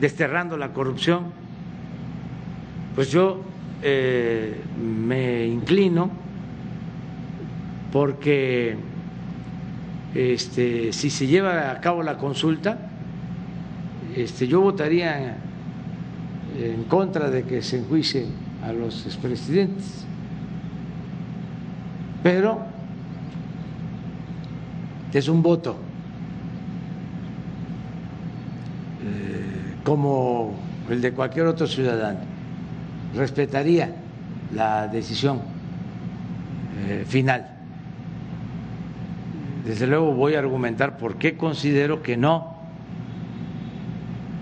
Speaker 1: desterrando la corrupción, pues yo eh, me inclino porque este, si se lleva a cabo la consulta, este, yo votaría en contra de que se enjuicien a los expresidentes. Pero es un voto eh, como el de cualquier otro ciudadano. Respetaría la decisión eh, final desde luego voy a argumentar por qué considero que no,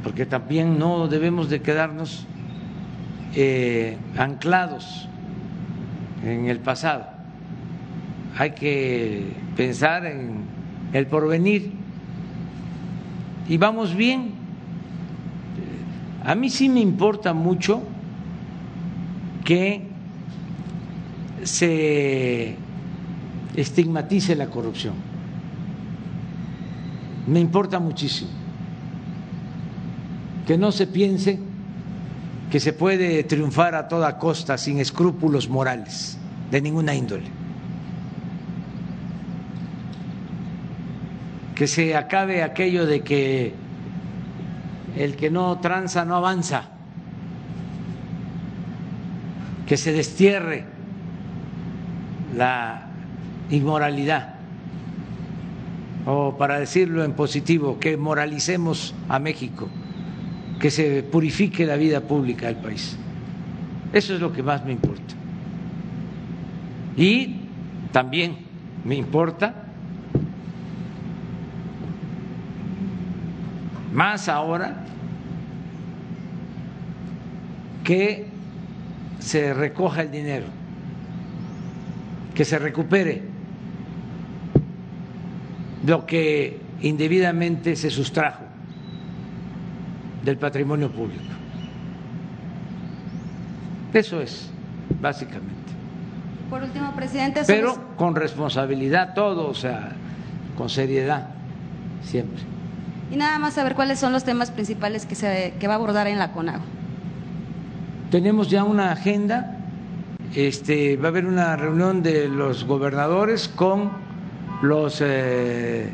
Speaker 1: porque también no debemos de quedarnos eh, anclados en el pasado. Hay que pensar en el porvenir y vamos bien. A mí sí me importa mucho que se estigmatice la corrupción me importa muchísimo. Que no se piense que se puede triunfar a toda costa sin escrúpulos morales de ninguna índole. Que se acabe aquello de que el que no tranza no avanza, que se destierre la inmoralidad, o para decirlo en positivo, que moralicemos a México, que se purifique la vida pública del país. Eso es lo que más me importa. Y también me importa más ahora que se recoja el dinero, que se recupere lo que indebidamente se sustrajo del patrimonio público. Eso es, básicamente.
Speaker 6: Por último, presidente.
Speaker 1: Pero con responsabilidad todo, o sea, con seriedad, siempre.
Speaker 6: Y nada más saber cuáles son los temas principales que, se, que va a abordar en la CONAGO.
Speaker 1: Tenemos ya una agenda, este, va a haber una reunión de los gobernadores con los eh,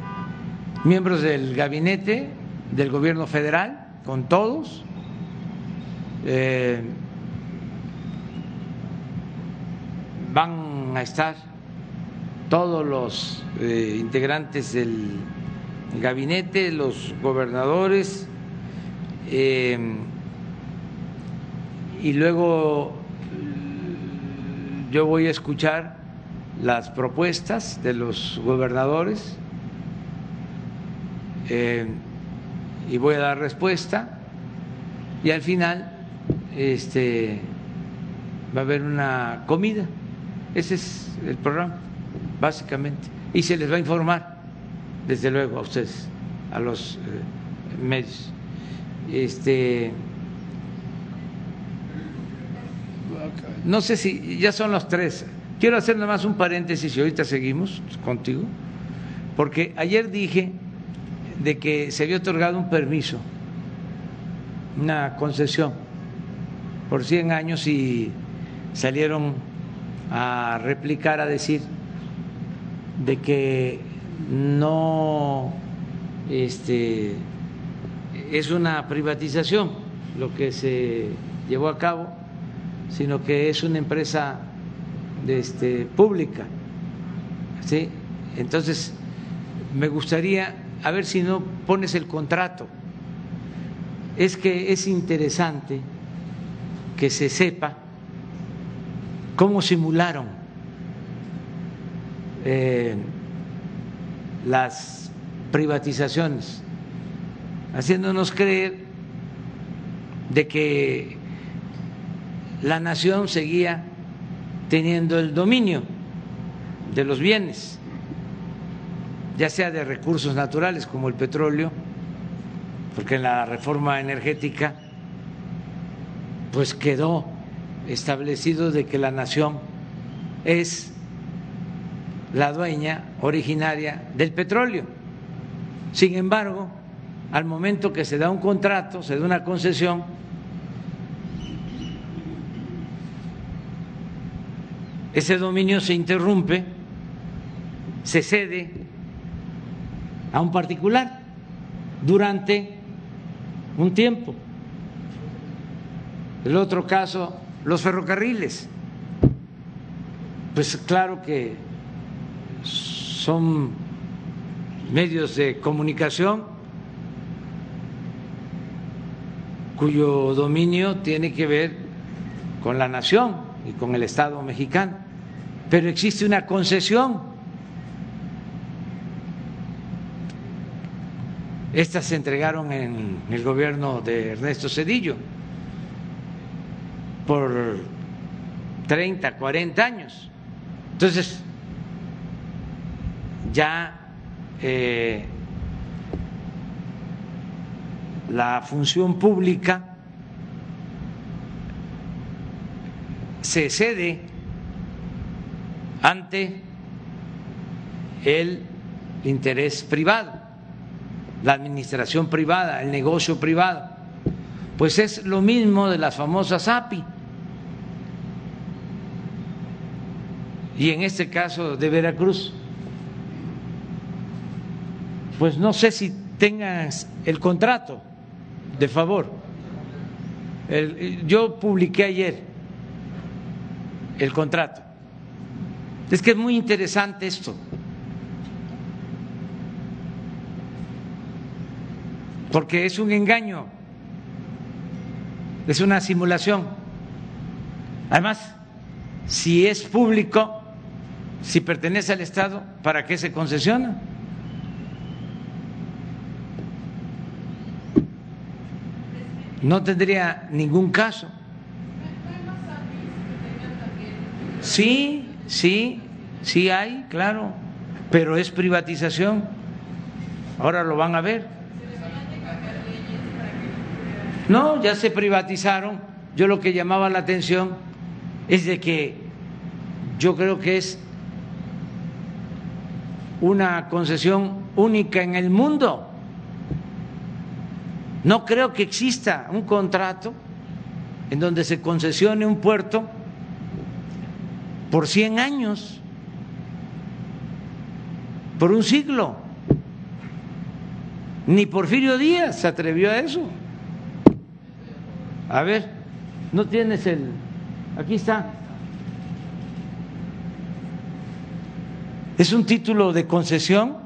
Speaker 1: miembros del gabinete del gobierno federal, con todos. Eh, van a estar todos los eh, integrantes del gabinete, los gobernadores, eh, y luego yo voy a escuchar las propuestas de los gobernadores eh, y voy a dar respuesta y al final este va a haber una comida ese es el programa, básicamente. Y se les va a informar, desde luego, a ustedes, a los eh, medios. Este, no sé si ya son los tres. Quiero hacer nada más un paréntesis y ahorita seguimos contigo, porque ayer dije de que se había otorgado un permiso, una concesión por 100 años y salieron a replicar, a decir de que no este, es una privatización lo que se llevó a cabo, sino que es una empresa este, pública. ¿sí? Entonces, me gustaría, a ver si no pones el contrato. Es que es interesante que se sepa cómo simularon eh, las privatizaciones, haciéndonos creer de que la nación seguía teniendo el dominio de los bienes, ya sea de recursos naturales como el petróleo, porque en la reforma energética pues quedó establecido de que la nación es la dueña originaria del petróleo. Sin embargo, al momento que se da un contrato, se da una concesión, ese dominio se interrumpe, se cede a un particular durante un tiempo. El otro caso los ferrocarriles. Pues claro que son medios de comunicación cuyo dominio tiene que ver con la nación y con el Estado mexicano, pero existe una concesión. Estas se entregaron en el gobierno de Ernesto Cedillo por 30, 40 años. Entonces, ya eh, la función pública se cede ante el interés privado, la administración privada, el negocio privado. Pues es lo mismo de las famosas API. y en este caso de Veracruz, pues no sé si tengas el contrato, de favor. yo publiqué ayer el contrato. Es que es muy interesante esto. Porque es un engaño, es una simulación. Además, si es público, si pertenece al Estado, ¿para qué se concesiona? No tendría ningún caso. Sí, sí, sí hay, claro, pero es privatización. Ahora lo van a ver. No, ya se privatizaron. Yo lo que llamaba la atención es de que yo creo que es una concesión única en el mundo. No creo que exista un contrato en donde se concesione un puerto por 100 años, por un siglo. Ni Porfirio Díaz se atrevió a eso. A ver, no tienes el... Aquí está. Es un título de concesión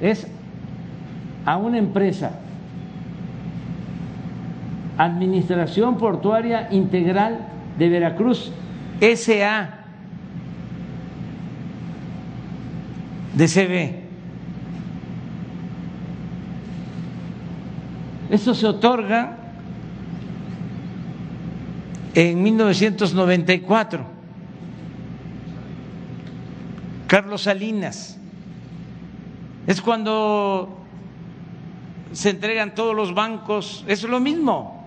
Speaker 1: es a una empresa, Administración Portuaria Integral de Veracruz, SA, de CB. Esto se otorga en 1994. Carlos Salinas. Es cuando se entregan todos los bancos, es lo mismo.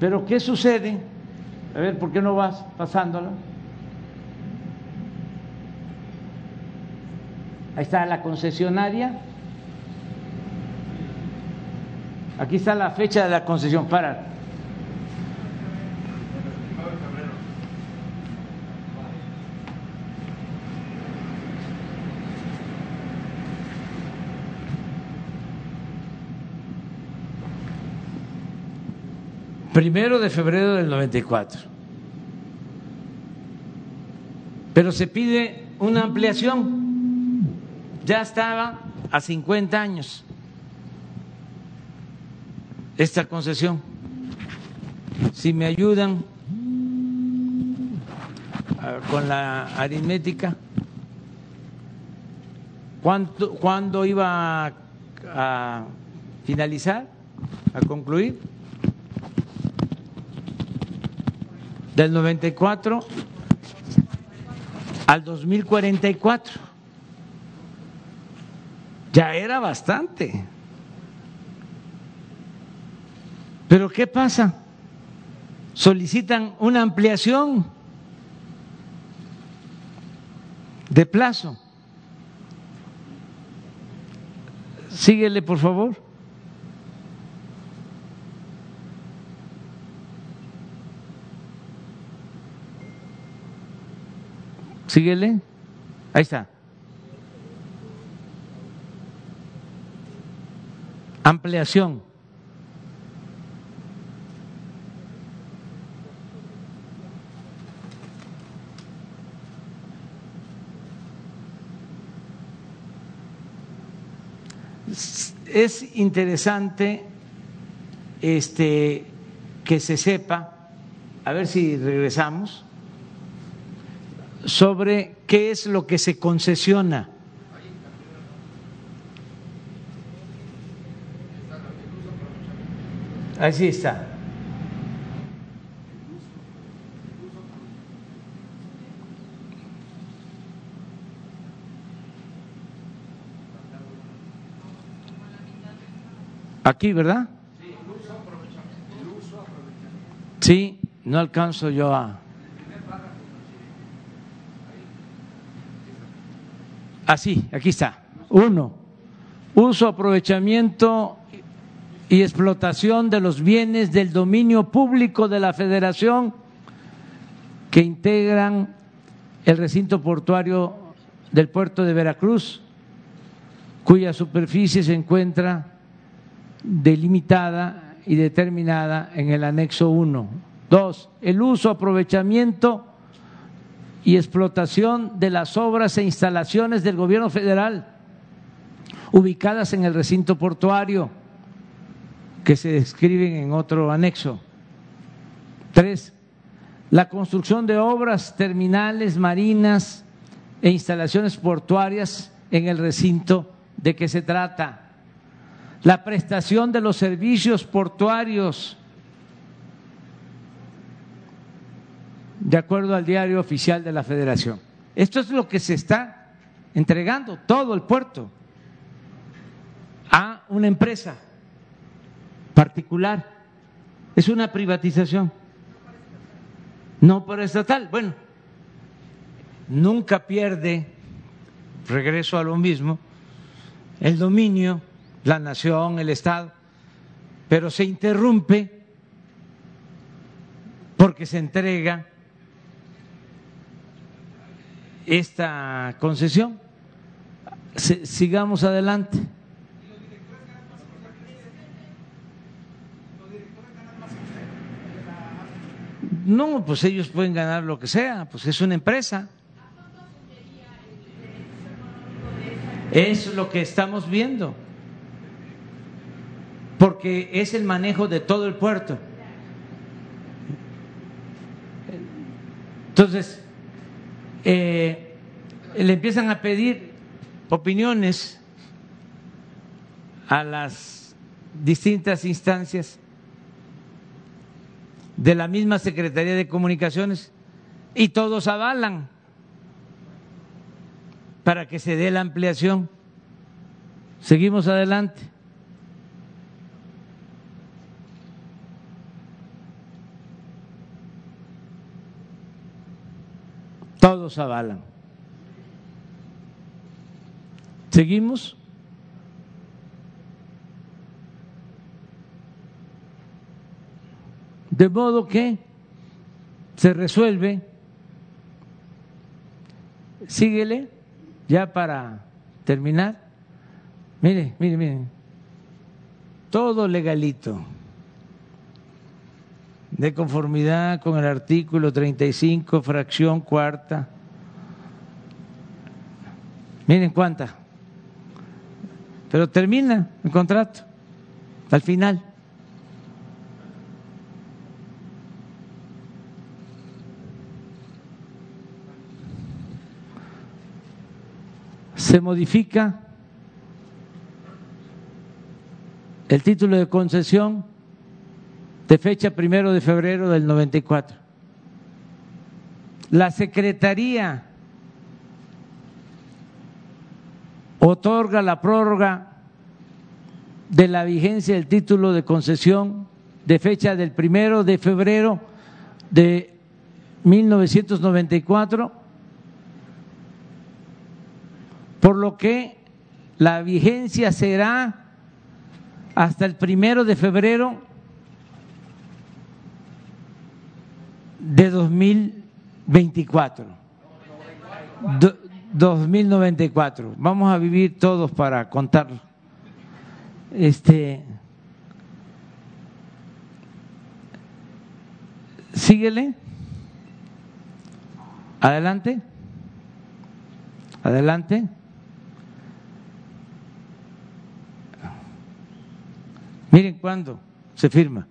Speaker 1: Pero ¿qué sucede? A ver, ¿por qué no vas pasándolo? Ahí está la concesionaria. Aquí está la fecha de la concesión. Para. Primero de febrero del 94. Pero se pide una ampliación. Ya estaba a 50 años esta concesión. Si me ayudan ah, con la aritmética, ¿cuánto, ¿cuándo iba a finalizar, a concluir? Del 94 al 2044. Ya era bastante. Pero ¿qué pasa? Solicitan una ampliación de plazo. Síguele, por favor. Síguele. Ahí está. Ampliación. Es interesante este que se sepa, a ver si regresamos sobre qué es lo que se concesiona. Así está. Aquí, ¿verdad? Sí, no alcanzo yo a... Así, aquí está. Uno, uso, aprovechamiento y explotación de los bienes del dominio público de la Federación que integran el recinto portuario del puerto de Veracruz, cuya superficie se encuentra delimitada y determinada en el anexo 1. Dos, el uso, aprovechamiento y explotación de las obras e instalaciones del gobierno federal ubicadas en el recinto portuario que se describen en otro anexo. Tres, la construcción de obras terminales marinas e instalaciones portuarias en el recinto de que se trata. La prestación de los servicios portuarios de acuerdo al diario oficial de la Federación. Esto es lo que se está entregando, todo el puerto, a una empresa particular. Es una privatización, no por estatal. Bueno, nunca pierde, regreso a lo mismo, el dominio, la nación, el Estado, pero se interrumpe porque se entrega esta concesión. sigamos adelante. No, pues ellos pueden ganar lo que sea, pues es una empresa. Es lo que estamos viendo, porque es el manejo de todo el puerto. Entonces, eh, le empiezan a pedir opiniones a las distintas instancias de la misma Secretaría de Comunicaciones y todos avalan para que se dé la ampliación. Seguimos adelante. Todos avalan. ¿Seguimos? De modo que se resuelve, síguele, ya para terminar, mire, mire, mire, todo legalito, de conformidad con el artículo 35, fracción cuarta. Miren cuánta. Pero termina el contrato al final. Se modifica el título de concesión de fecha primero de febrero del 94. La Secretaría otorga la prórroga de la vigencia del título de concesión de fecha del primero de febrero de 1994, por lo que la vigencia será hasta el primero de febrero de 2024. 2094. Vamos a vivir todos para contarlo. Este Síguele. Adelante. Adelante. Miren cuándo se firma.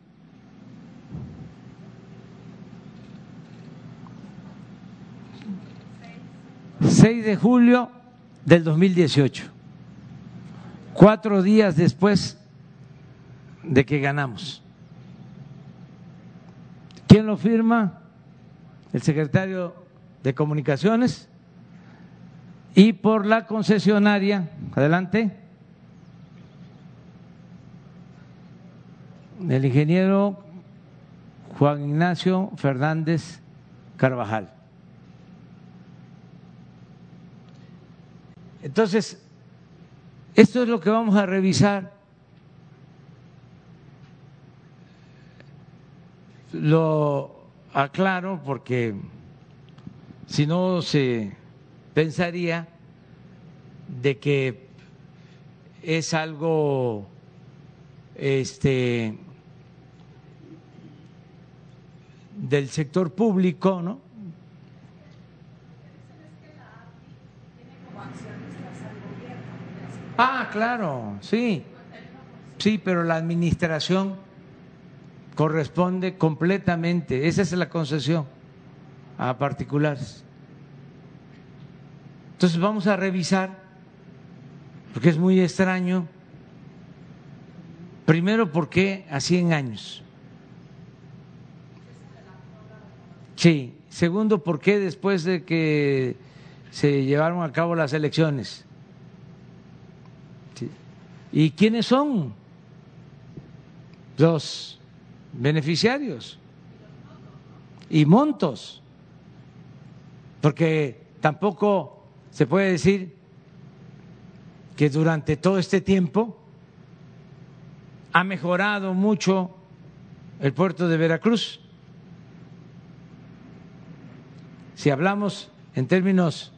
Speaker 1: 6 de julio del 2018, cuatro días después de que ganamos. ¿Quién lo firma? El secretario de Comunicaciones y por la concesionaria, adelante, el ingeniero Juan Ignacio Fernández Carvajal. Entonces, esto es lo que vamos a revisar. Lo aclaro porque Si no, se pensaría de que es algo este del sector público, ¿no? Ah, claro, sí. Sí, pero la administración corresponde completamente, esa es la concesión a particulares. Entonces vamos a revisar, porque es muy extraño, primero porque a 100 años. Sí, segundo porque después de que se llevaron a cabo las elecciones. ¿Y quiénes son los beneficiarios? Y montos. Porque tampoco se puede decir que durante todo este tiempo ha mejorado mucho el puerto de Veracruz. Si hablamos en términos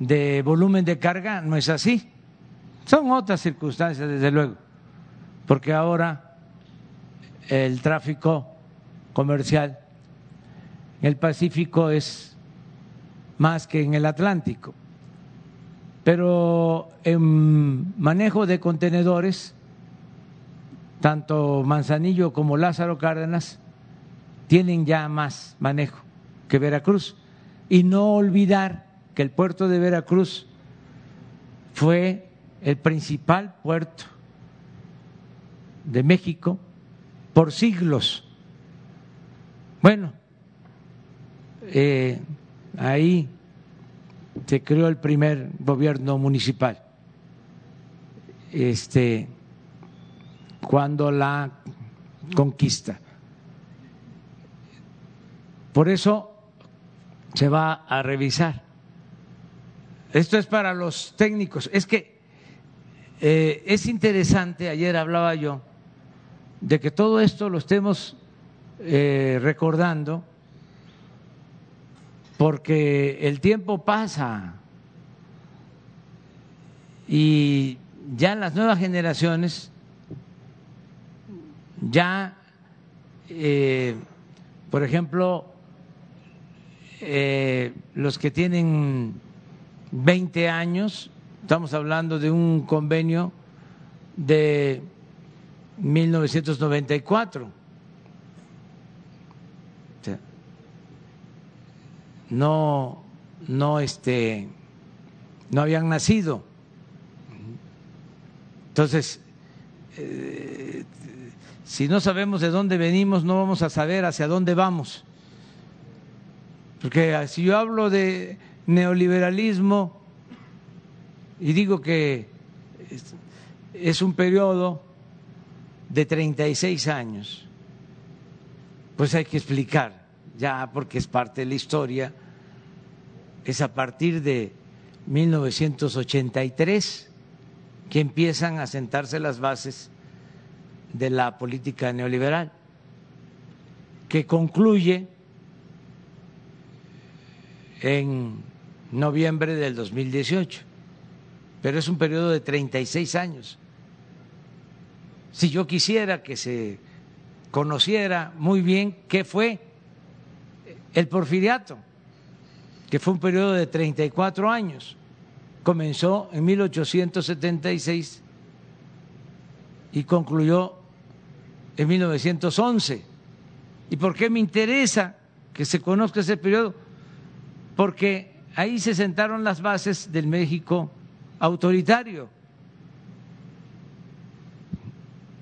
Speaker 1: de volumen de carga, no es así. Son otras circunstancias, desde luego, porque ahora el tráfico comercial en el Pacífico es más que en el Atlántico. Pero en manejo de contenedores, tanto Manzanillo como Lázaro Cárdenas tienen ya más manejo que Veracruz. Y no olvidar que el puerto de Veracruz fue el principal puerto de México por siglos. Bueno, eh, ahí se creó el primer gobierno municipal. Este, cuando la conquista. Por eso se va a revisar. Esto es para los técnicos. Es que eh, es interesante, ayer hablaba yo, de que todo esto lo estemos eh, recordando porque el tiempo pasa y ya las nuevas generaciones, ya, eh, por ejemplo, los que tienen 20 años, Estamos hablando de un convenio de 1994. no, no, este, no habían nacido. Entonces, eh, si no sabemos de dónde venimos, no vamos a saber hacia dónde vamos. Porque si yo hablo de neoliberalismo, y digo que es un periodo de 36 años. Pues hay que explicar, ya porque es parte de la historia, es a partir de 1983 que empiezan a sentarse las bases de la política neoliberal, que concluye en noviembre del 2018 pero es un periodo de 36 años. Si yo quisiera que se conociera muy bien qué fue el porfiriato, que fue un periodo de 34 años, comenzó en 1876 y concluyó en 1911. ¿Y por qué me interesa que se conozca ese periodo? Porque ahí se sentaron las bases del México autoritario.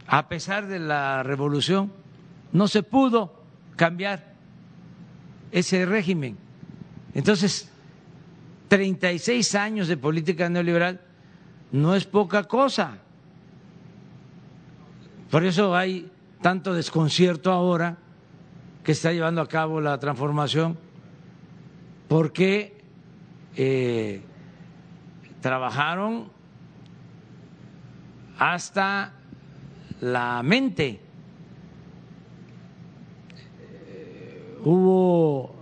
Speaker 1: A pesar de la revolución, no se pudo cambiar ese régimen. Entonces, 36 años de política neoliberal no es poca cosa. Por eso hay tanto desconcierto ahora que está llevando a cabo la transformación, porque eh, trabajaron hasta la mente. Hubo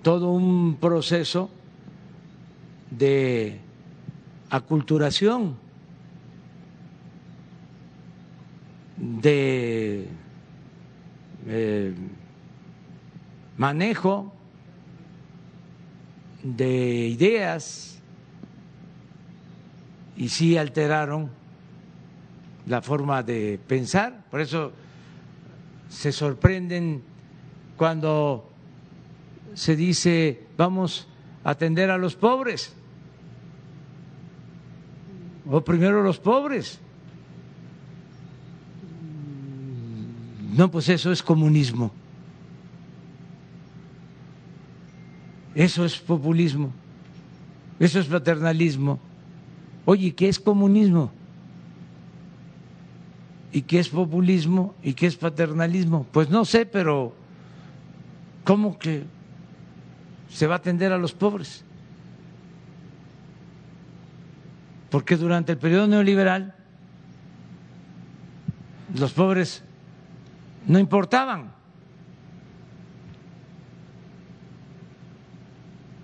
Speaker 1: todo un proceso de aculturación, de eh, manejo de ideas y sí alteraron la forma de pensar, por eso se sorprenden cuando se dice vamos a atender a los pobres, o primero los pobres. No, pues eso es comunismo. Eso es populismo. Eso es paternalismo. Oye, ¿qué es comunismo? ¿Y qué es populismo? ¿Y qué es paternalismo? Pues no sé, pero ¿cómo que se va a atender a los pobres? Porque durante el periodo neoliberal los pobres no importaban.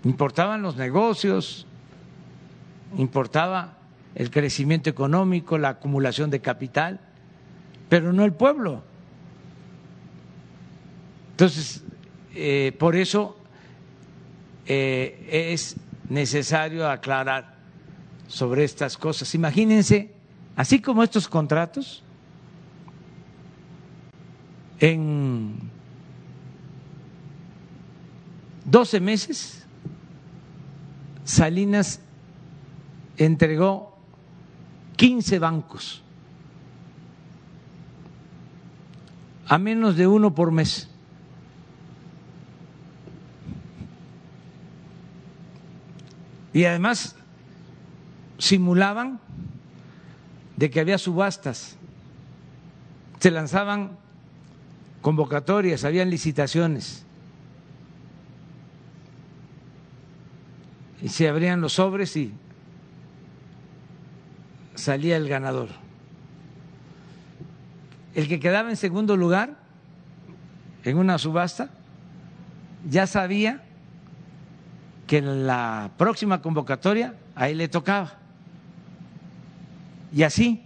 Speaker 1: Importaban los negocios, importaba el crecimiento económico, la acumulación de capital, pero no el pueblo. Entonces, eh, por eso eh, es necesario aclarar sobre estas cosas. Imagínense, así como estos contratos, en 12 meses, Salinas entregó 15 bancos a menos de uno por mes. Y además simulaban de que había subastas, se lanzaban convocatorias, habían licitaciones. Y se abrían los sobres y salía el ganador. El que quedaba en segundo lugar en una subasta ya sabía que en la próxima convocatoria a él le tocaba. Y así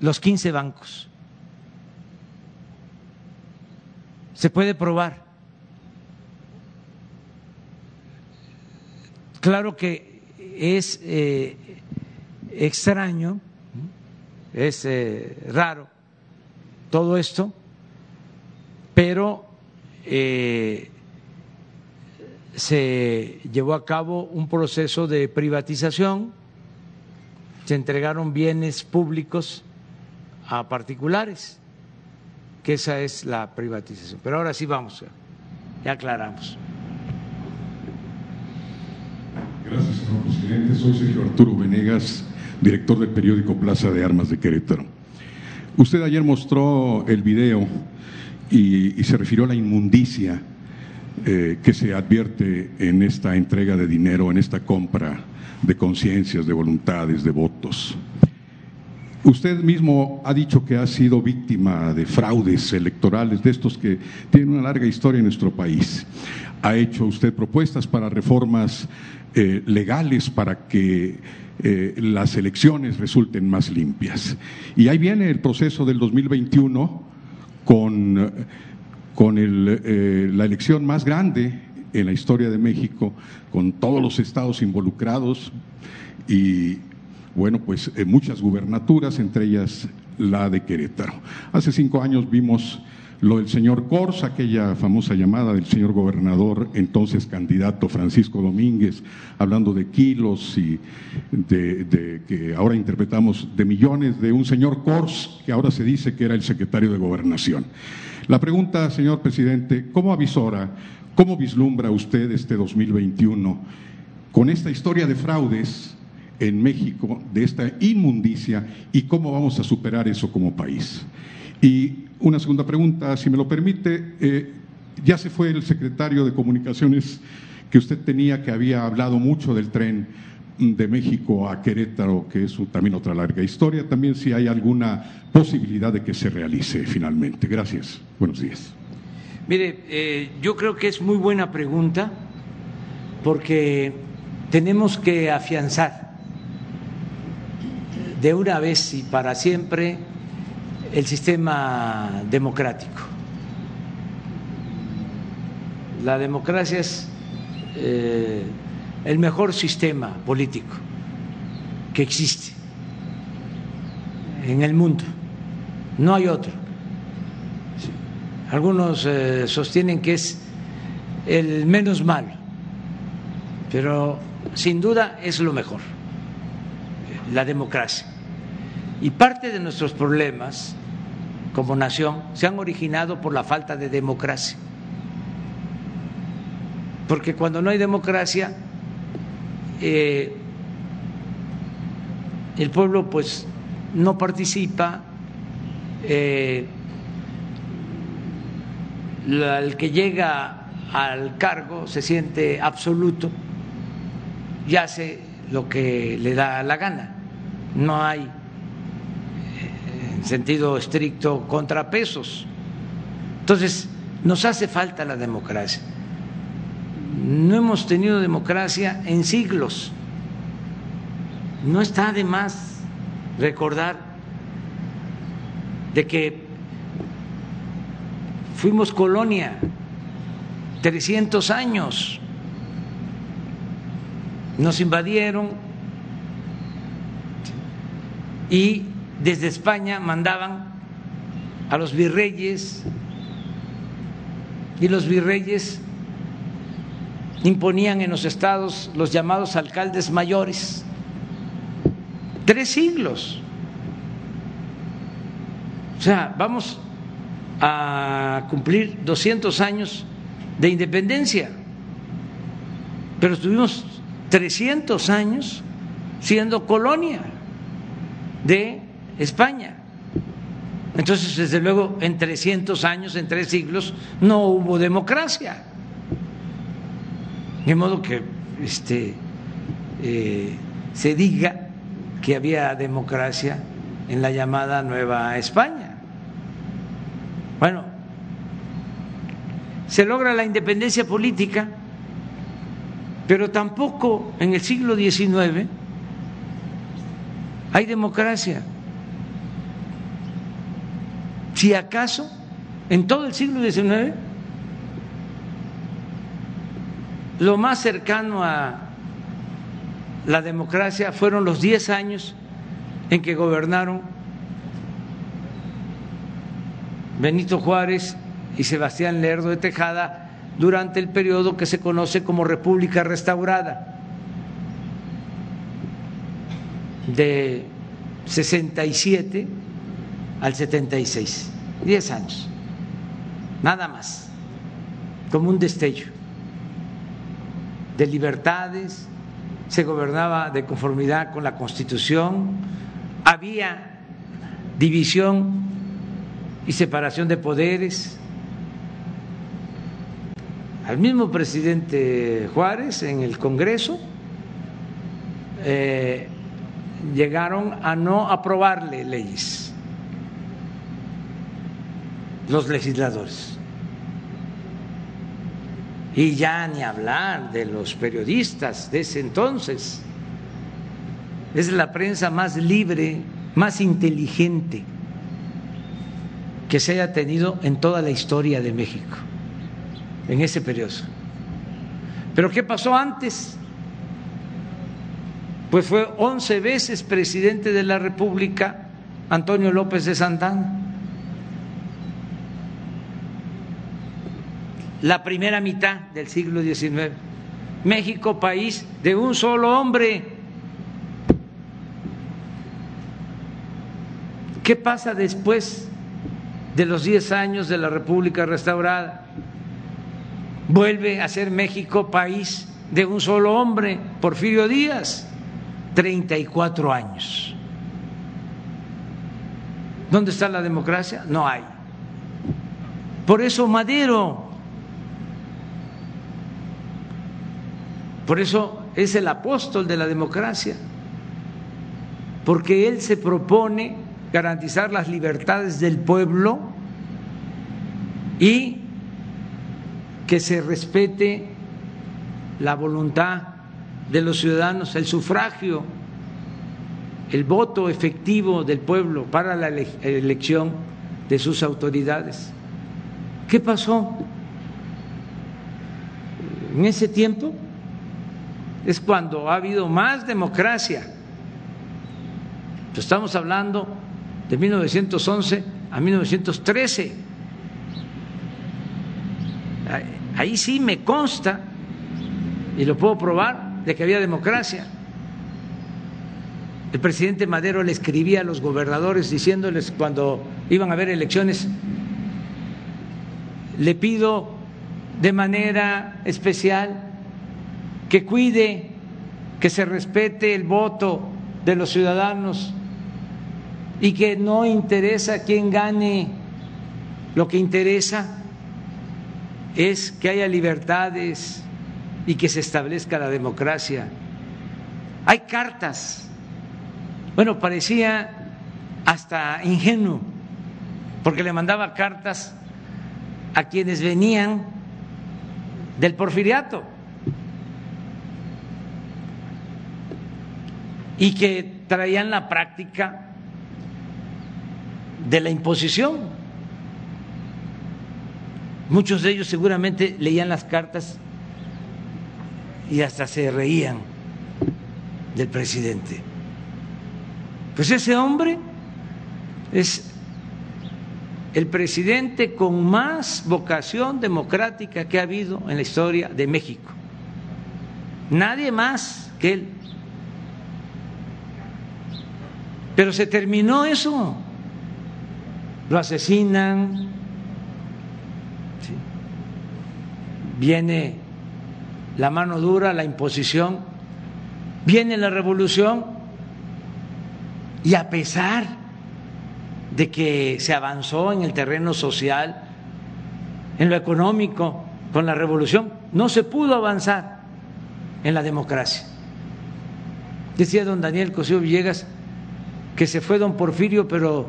Speaker 1: los 15 bancos. Se puede probar. Claro que es eh, extraño, es eh, raro todo esto, pero eh, se llevó a cabo un proceso de privatización, se entregaron bienes públicos a particulares, que esa es la privatización. Pero ahora sí vamos, ya aclaramos.
Speaker 7: Gracias, señor presidente. Soy Sergio Arturo Venegas, director del periódico Plaza de Armas de Querétaro. Usted ayer mostró el video y, se refirió a la inmundicia eh, que se advierte en esta entrega de dinero, en esta compra de conciencias, de voluntades, de votos. Usted mismo ha dicho que ha sido víctima de fraudes electorales, de estos que tienen una larga historia en nuestro país. Ha hecho usted propuestas para reformas eh, legales para que eh, las elecciones resulten más limpias. Y ahí viene el proceso del 2021 con, con eh, la elección más grande en la historia de México, con todos los estados involucrados y, bueno, pues muchas gubernaturas, entre ellas la de Querétaro. Hace cinco años vimos lo del señor Cors, aquella famosa llamada del señor gobernador, entonces candidato Francisco Domínguez, hablando de kilos y de, que ahora interpretamos de millones, de un señor Cors, que ahora se dice que era el secretario de gobernación. La pregunta, señor presidente, ¿cómo avisora, cómo vislumbra usted este 2021 con esta historia de fraudes? en México de esta inmundicia y cómo vamos a superar eso como país. Y una segunda pregunta, si me lo permite. Eh, ya se fue el secretario de Comunicaciones que usted tenía, que había hablado mucho del tren de México a Querétaro, que es también otra larga historia. También si hay alguna posibilidad de que se realice finalmente. Gracias. Buenos días.
Speaker 1: Mire, eh, yo creo que es muy buena pregunta porque tenemos que afianzar de una vez y para siempre el sistema democrático. La democracia es eh, el mejor sistema político que existe en el mundo. No hay otro. Algunos eh, sostienen que es el menos malo, pero sin duda es lo mejor, la democracia. Y parte de nuestros problemas como nación se han originado por la falta de democracia. Porque cuando no hay democracia, eh, el pueblo pues no participa, eh, el que llega al cargo se siente absoluto y hace lo que le da la gana. No hay, en sentido estricto, contrapesos. Entonces, nos hace falta la democracia. No hemos tenido democracia en siglos. No está de más recordar de que fuimos colonia 300 años, nos invadieron y desde España mandaban a los virreyes y los virreyes imponían en los estados los llamados alcaldes mayores. Tres siglos. O sea, vamos a cumplir 200 años de independencia, pero estuvimos 300 años siendo colonia de España. Entonces, desde luego, en 300 años, en tres siglos, no hubo democracia. De modo que este, eh, se diga que había democracia en la llamada Nueva España. Bueno, se logra la independencia política, pero tampoco en el siglo XIX hay democracia. Si acaso, en todo el siglo XIX, lo más cercano a la democracia fueron los diez años en que gobernaron Benito Juárez y Sebastián Lerdo de Tejada durante el periodo que se conoce como República Restaurada, de 67 al 76, diez años, nada más, como un destello de libertades, se gobernaba de conformidad con la Constitución, había división y separación de poderes. Al mismo presidente Juárez en el Congreso eh, llegaron a no aprobarle leyes los legisladores y ya ni hablar de los periodistas de ese entonces. Es la prensa más libre, más inteligente que se haya tenido en toda la historia de México, en ese periodo. Pero ¿qué pasó antes? Pues fue once veces presidente de la República Antonio López de Santana. La primera mitad del siglo XIX. México, país de un solo hombre. ¿Qué pasa después de los 10 años de la República restaurada? Vuelve a ser México país de un solo hombre, Porfirio Díaz, 34 años. ¿Dónde está la democracia? No hay. Por eso Madero Por eso es el apóstol de la democracia, porque él se propone garantizar las libertades del pueblo y que se respete la voluntad de los ciudadanos, el sufragio, el voto efectivo del pueblo para la elección de sus autoridades. ¿Qué pasó? En ese tiempo es cuando ha habido más democracia. Estamos hablando de 1911 a 1913. Ahí sí me consta, y lo puedo probar, de que había democracia. El presidente Madero le escribía a los gobernadores diciéndoles cuando iban a haber elecciones, le pido de manera especial que cuide, que se respete el voto de los ciudadanos y que no interesa quién gane, lo que interesa es que haya libertades y que se establezca la democracia. Hay cartas, bueno, parecía hasta ingenuo, porque le mandaba cartas a quienes venían del porfiriato y que traían la práctica de la imposición. Muchos de ellos seguramente leían las cartas y hasta se reían del presidente. Pues ese hombre es el presidente con más vocación democrática que ha habido en la historia de México. Nadie más que él. Pero se terminó eso. Lo asesinan, viene la mano dura, la imposición, viene la revolución. Y a pesar de que se avanzó en el terreno social, en lo económico, con la revolución, no se pudo avanzar en la democracia. Decía don Daniel Cosío Villegas que se fue don Porfirio, pero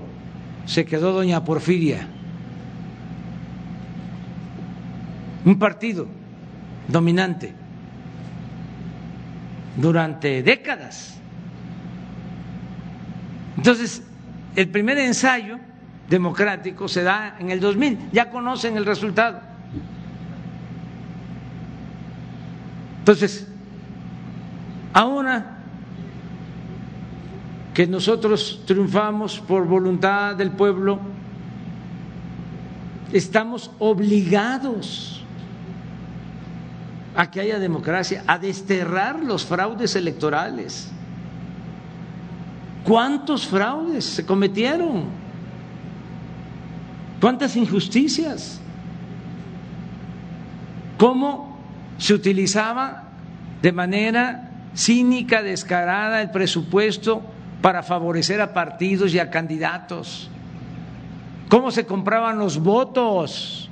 Speaker 1: se quedó doña Porfiria. Un partido dominante durante décadas. Entonces, el primer ensayo democrático se da en el 2000, ya conocen el resultado. Entonces, ahora que nosotros triunfamos por voluntad del pueblo, estamos obligados a que haya democracia, a desterrar los fraudes electorales. ¿Cuántos fraudes se cometieron? ¿Cuántas injusticias? ¿Cómo se utilizaba de manera cínica, descarada el presupuesto para favorecer a partidos y a candidatos, cómo se compraban los votos,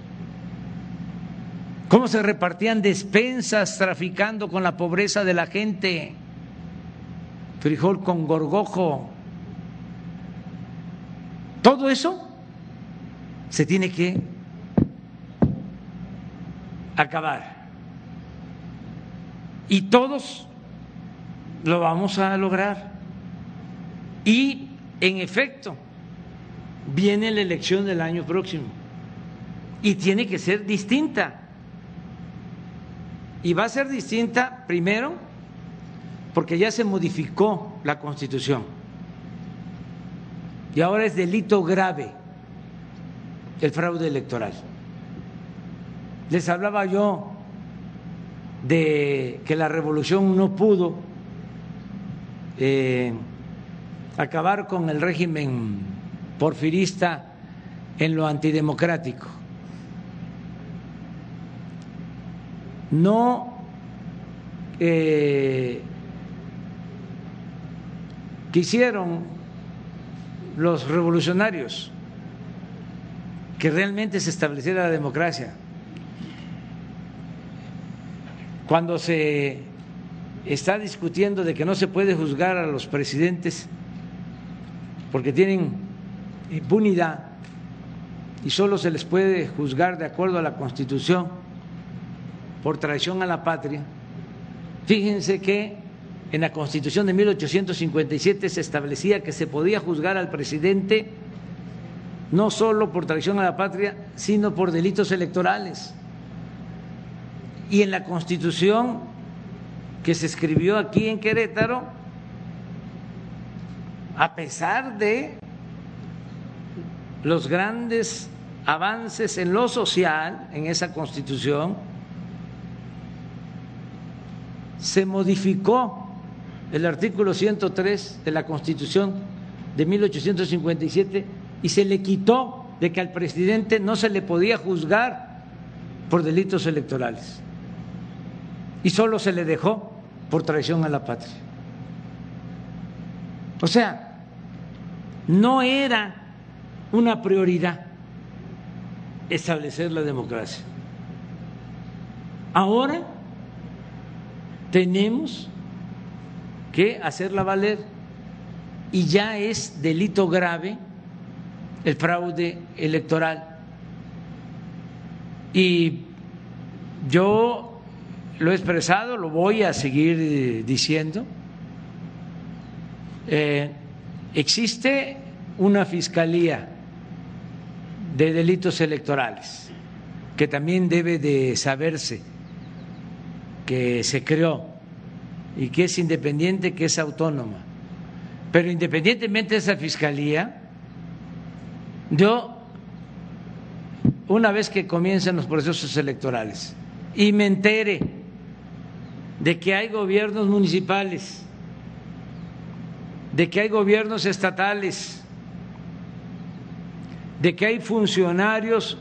Speaker 1: cómo se repartían despensas traficando con la pobreza de la gente, frijol con gorgojo. Todo eso se tiene que acabar. Y todos lo vamos a lograr. Y, en efecto, viene la elección del año próximo y tiene que ser distinta. Y va a ser distinta primero porque ya se modificó la constitución y ahora es delito grave el fraude electoral. Les hablaba yo de que la revolución no pudo eh, acabar con el régimen porfirista en lo antidemocrático. No eh, quisieron los revolucionarios que realmente se estableciera la democracia. Cuando se está discutiendo de que no se puede juzgar a los presidentes porque tienen impunidad y solo se les puede juzgar de acuerdo a la Constitución por traición a la patria, fíjense que en la Constitución de 1857 se establecía que se podía juzgar al presidente no solo por traición a la patria, sino por delitos electorales. Y en la Constitución que se escribió aquí en Querétaro, a pesar de los grandes avances en lo social en esa Constitución, se modificó el artículo 103 de la Constitución de 1857 y se le quitó de que al presidente no se le podía juzgar por delitos electorales y solo se le dejó por traición a la patria. O sea, no era una prioridad establecer la democracia. Ahora tenemos que hacerla valer y ya es delito grave el fraude electoral. Y yo lo he expresado, lo voy a seguir eh, diciendo. Eh, existe una fiscalía de delitos electorales que también debe de saberse que se creó y que es independiente, que es autónoma. Pero independientemente de esa fiscalía, yo, una vez que comiencen los procesos electorales y me entere de que hay gobiernos municipales, de que hay gobiernos estatales, de que hay funcionarios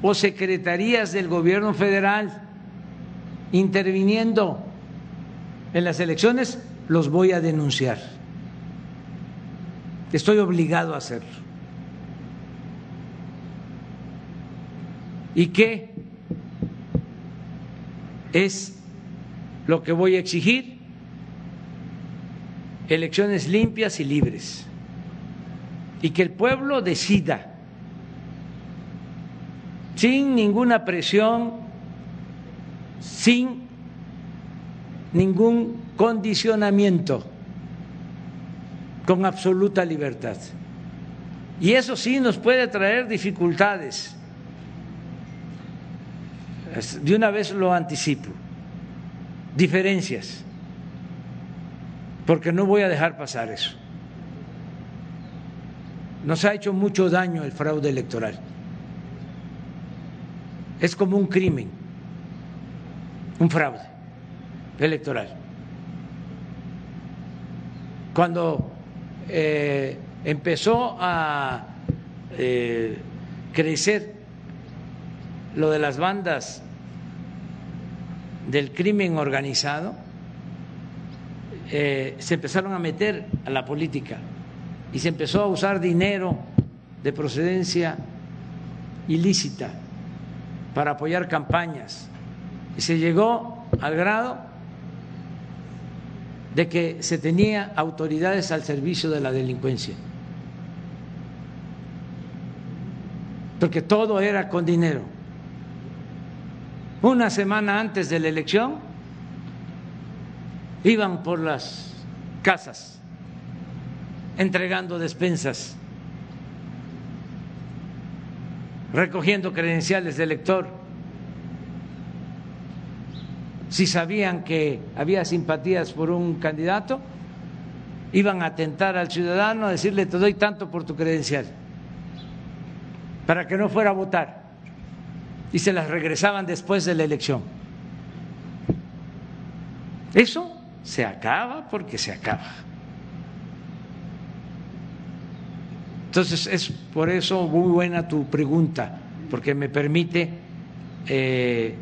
Speaker 1: o secretarías del gobierno federal interviniendo en las elecciones, los voy a denunciar. Estoy obligado a hacerlo. ¿Y qué es lo que voy a exigir? Elecciones limpias y libres. Y que el pueblo decida, sin ninguna presión, sin ningún condicionamiento, con absoluta libertad. Y eso sí nos puede traer dificultades de una vez lo anticipo, diferencias, porque no voy a dejar pasar eso. Nos ha hecho mucho daño el fraude electoral. Es como un crimen, un fraude electoral. Cuando eh, empezó a eh, crecer lo de las bandas del crimen organizado, eh, se empezaron a meter a la política y se empezó a usar dinero de procedencia ilícita para apoyar campañas. Y se llegó al grado de que se tenía autoridades al servicio de la delincuencia. Porque todo era con dinero una semana antes de la elección, iban por las casas entregando despensas, recogiendo credenciales de elector. Si sabían que había simpatías por un candidato, iban a atentar al ciudadano a decirle te doy tanto por tu credencial, para que no fuera a votar y se las regresaban después de la elección. Eso se acaba porque se acaba. Entonces es por eso muy buena tu pregunta, porque me permite eh,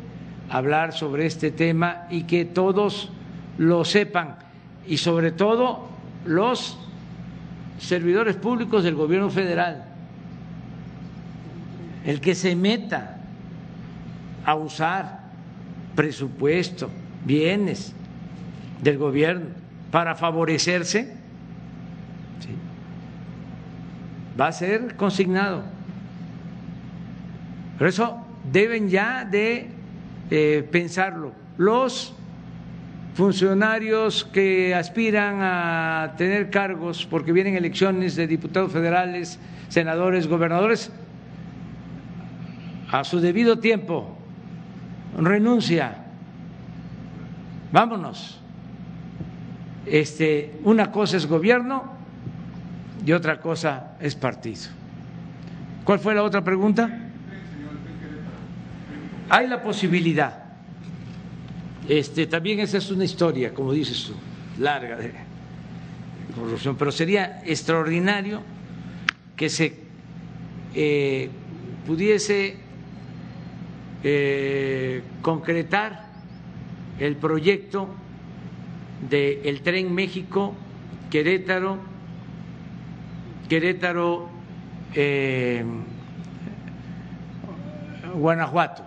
Speaker 1: hablar sobre este tema y que todos lo sepan y sobre todo los servidores públicos del gobierno federal, el que se meta a usar presupuesto, bienes del gobierno para favorecerse, va a ser consignado. Por eso deben ya de eh, pensarlo. Los funcionarios que aspiran a tener cargos porque vienen elecciones de diputados federales, senadores, gobernadores, a su debido tiempo, renuncia, vámonos. Este, una cosa es gobierno y otra cosa es partido. ¿Cuál fue la otra pregunta? Hay la posibilidad este, también esa es una historia, como dices tú, larga de corrupción, pero sería extraordinario que se eh, pudiese eh, concretar el proyecto del tren México Querétaro, Querétaro, eh, Guanajuato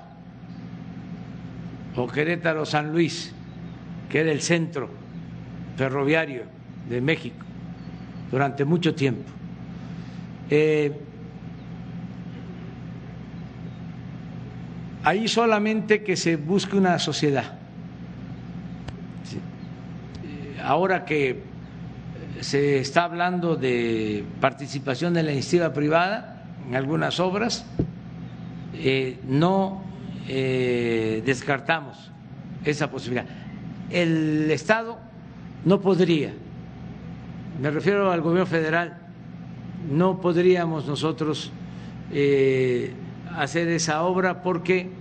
Speaker 1: o Querétaro San Luis, que era el centro ferroviario de México durante mucho tiempo. Eh, ahí solamente que se busque una sociedad. Ahora que se está hablando de participación de la iniciativa privada en algunas obras, eh, no eh, descartamos esa posibilidad. El Estado no podría, me refiero al gobierno federal, no podríamos nosotros eh, hacer esa obra porque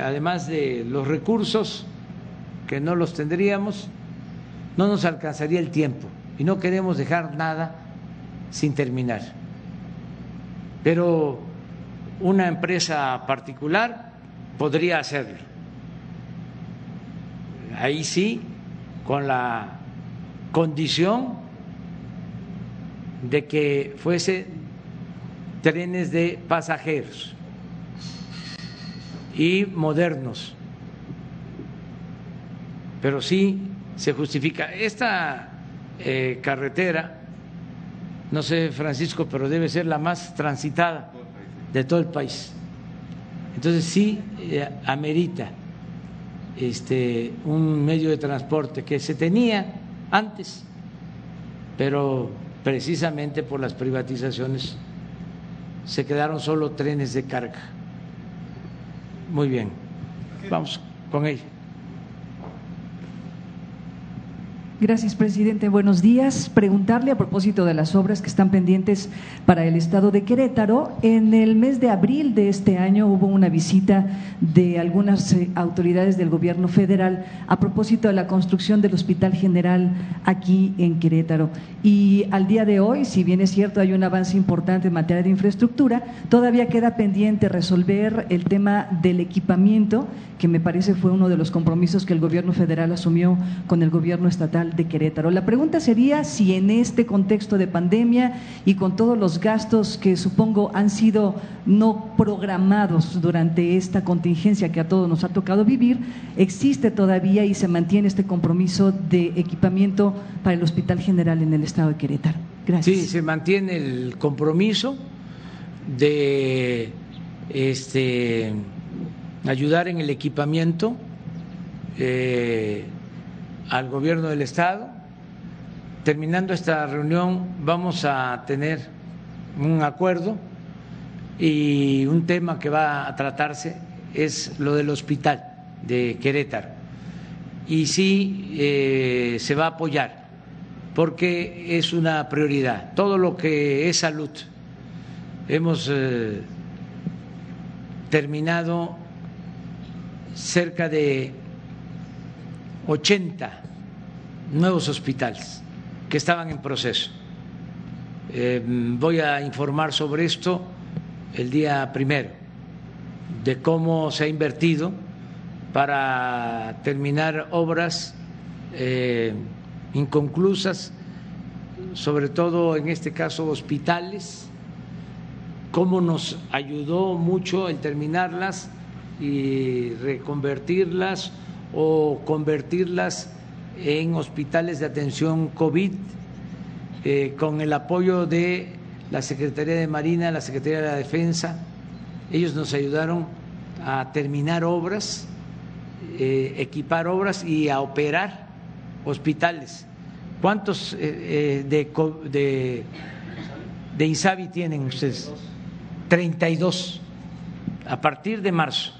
Speaker 1: además de los recursos que no los tendríamos, no nos alcanzaría el tiempo y no queremos dejar nada sin terminar. Pero una empresa particular podría hacerlo. Ahí sí, con la condición de que fuese trenes de pasajeros y modernos. Pero sí se justifica. Esta eh, carretera, no sé, Francisco, pero debe ser la más transitada de todo el país. Entonces sí eh, amerita este, un medio de transporte que se tenía antes, pero precisamente por las privatizaciones se quedaron solo trenes de carga. Muy bien, vamos con ella.
Speaker 8: Gracias, presidente. Buenos días. Preguntarle a propósito de las obras que están pendientes para el Estado de Querétaro. En el mes de abril de este año hubo una visita de algunas eh, autoridades del gobierno federal a propósito de la construcción del Hospital General aquí en Querétaro. Y al día de hoy, si bien es cierto hay un avance importante en materia de infraestructura, todavía queda pendiente resolver el tema del equipamiento, que me parece fue uno de los compromisos que el gobierno federal asumió con el gobierno estatal de Querétaro. La pregunta sería si en este contexto de pandemia y con todos los gastos que supongo han sido no programados durante esta contingencia que a todos nos ha tocado vivir, existe todavía y se mantiene este compromiso de equipamiento para el Hospital General en el Estado de Querétaro. Gracias.
Speaker 1: Sí, se mantiene el compromiso de este, ayudar en el equipamiento. Eh, al gobierno del Estado. Terminando esta reunión vamos a tener un acuerdo y un tema que va a tratarse es lo del hospital de Querétaro. Y sí eh, se va a apoyar porque es una prioridad. Todo lo que es salud. Hemos eh, terminado cerca de 80 nuevos hospitales que estaban en proceso. Eh, voy a informar sobre esto el día primero, de cómo se ha invertido para terminar obras eh, inconclusas, sobre todo en este caso hospitales, cómo nos ayudó mucho el terminarlas y reconvertirlas o convertirlas en hospitales de atención COVID eh, con el apoyo de la Secretaría de Marina, la Secretaría de la Defensa. Ellos nos ayudaron a terminar obras, eh, equipar obras y a operar hospitales. ¿Cuántos eh, de, de, de INSABI tienen ustedes? 32. A partir de marzo,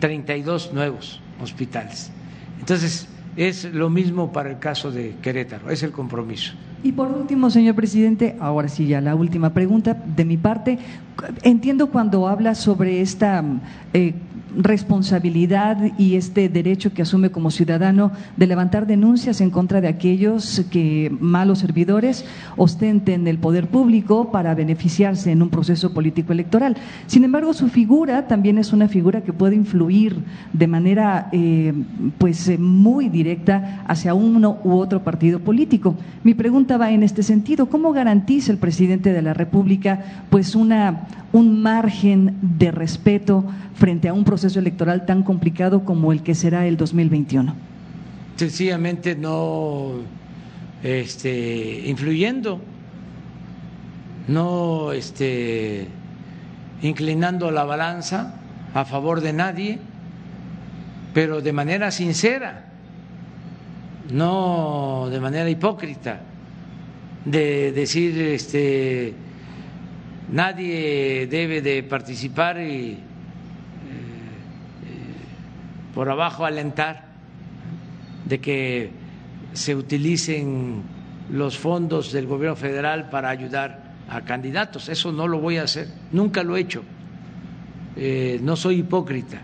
Speaker 1: 32 nuevos hospitales. Entonces, es lo mismo para el caso de Querétaro, es el compromiso.
Speaker 8: Y por último, señor presidente, ahora sí ya la última pregunta de mi parte. Entiendo cuando habla sobre esta eh, responsabilidad y este derecho que asume como ciudadano de levantar denuncias en contra de aquellos que malos servidores ostenten el poder público para beneficiarse en un proceso político electoral. Sin embargo, su figura también es una figura que puede influir de manera eh, pues eh, muy directa hacia uno u otro partido político. Mi pregunta va en este sentido: ¿Cómo garantiza el presidente de la República pues una un margen de respeto frente a un proceso electoral tan complicado como el que será el 2021?
Speaker 1: Sencillamente no este, influyendo, no este, inclinando la balanza a favor de nadie, pero de manera sincera, no de manera hipócrita, de decir este nadie debe de participar y por abajo alentar de que se utilicen los fondos del gobierno federal para ayudar a candidatos. Eso no lo voy a hacer, nunca lo he hecho. Eh, no soy hipócrita,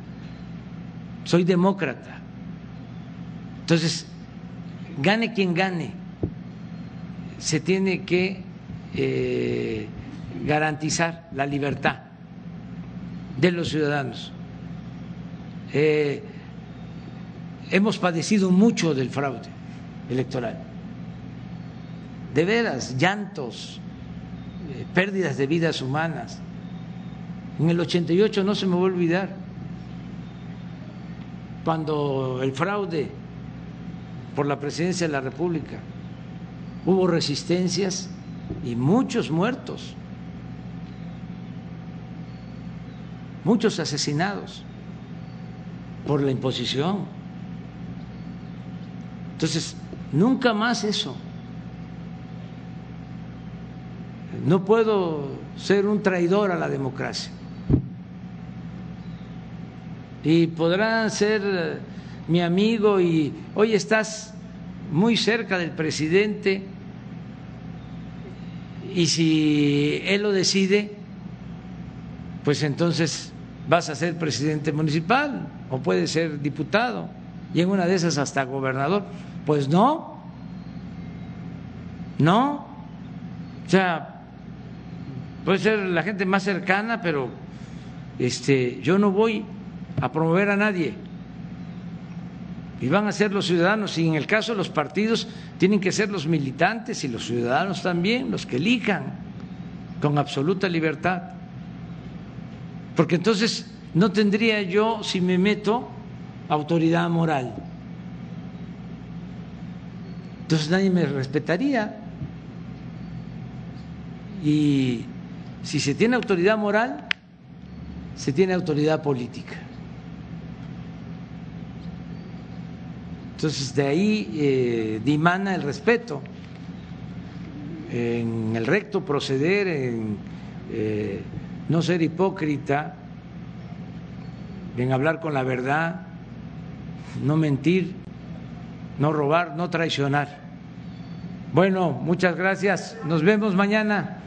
Speaker 1: soy demócrata. Entonces, gane quien gane, se tiene que eh, garantizar la libertad de los ciudadanos. Eh, hemos padecido mucho del fraude electoral, de veras, llantos, eh, pérdidas de vidas humanas. En el 88 no se me va a olvidar, cuando el fraude por la presidencia de la República hubo resistencias y muchos muertos. muchos asesinados por la imposición. Entonces, nunca más eso. No puedo ser un traidor a la democracia. Y podrán ser eh, mi amigo y hoy estás muy cerca del presidente y si él lo decide, pues entonces vas a ser presidente municipal o puedes ser diputado y en una de esas hasta gobernador. Pues no, no, o sea, puede ser la gente más cercana, pero este, yo no voy a promover a nadie. Y van a ser los ciudadanos, y en el caso de los partidos tienen que ser los militantes y los ciudadanos también, los que elijan con absoluta libertad porque entonces no tendría yo, si me meto, autoridad moral. Entonces nadie me respetaría. Y si se tiene autoridad moral, se tiene autoridad política. Entonces de ahí eh, dimana el respeto en el recto proceder, en eh, no ser hipócrita, en hablar con la verdad, no mentir, no robar, no traicionar. Bueno, muchas gracias. Nos vemos mañana.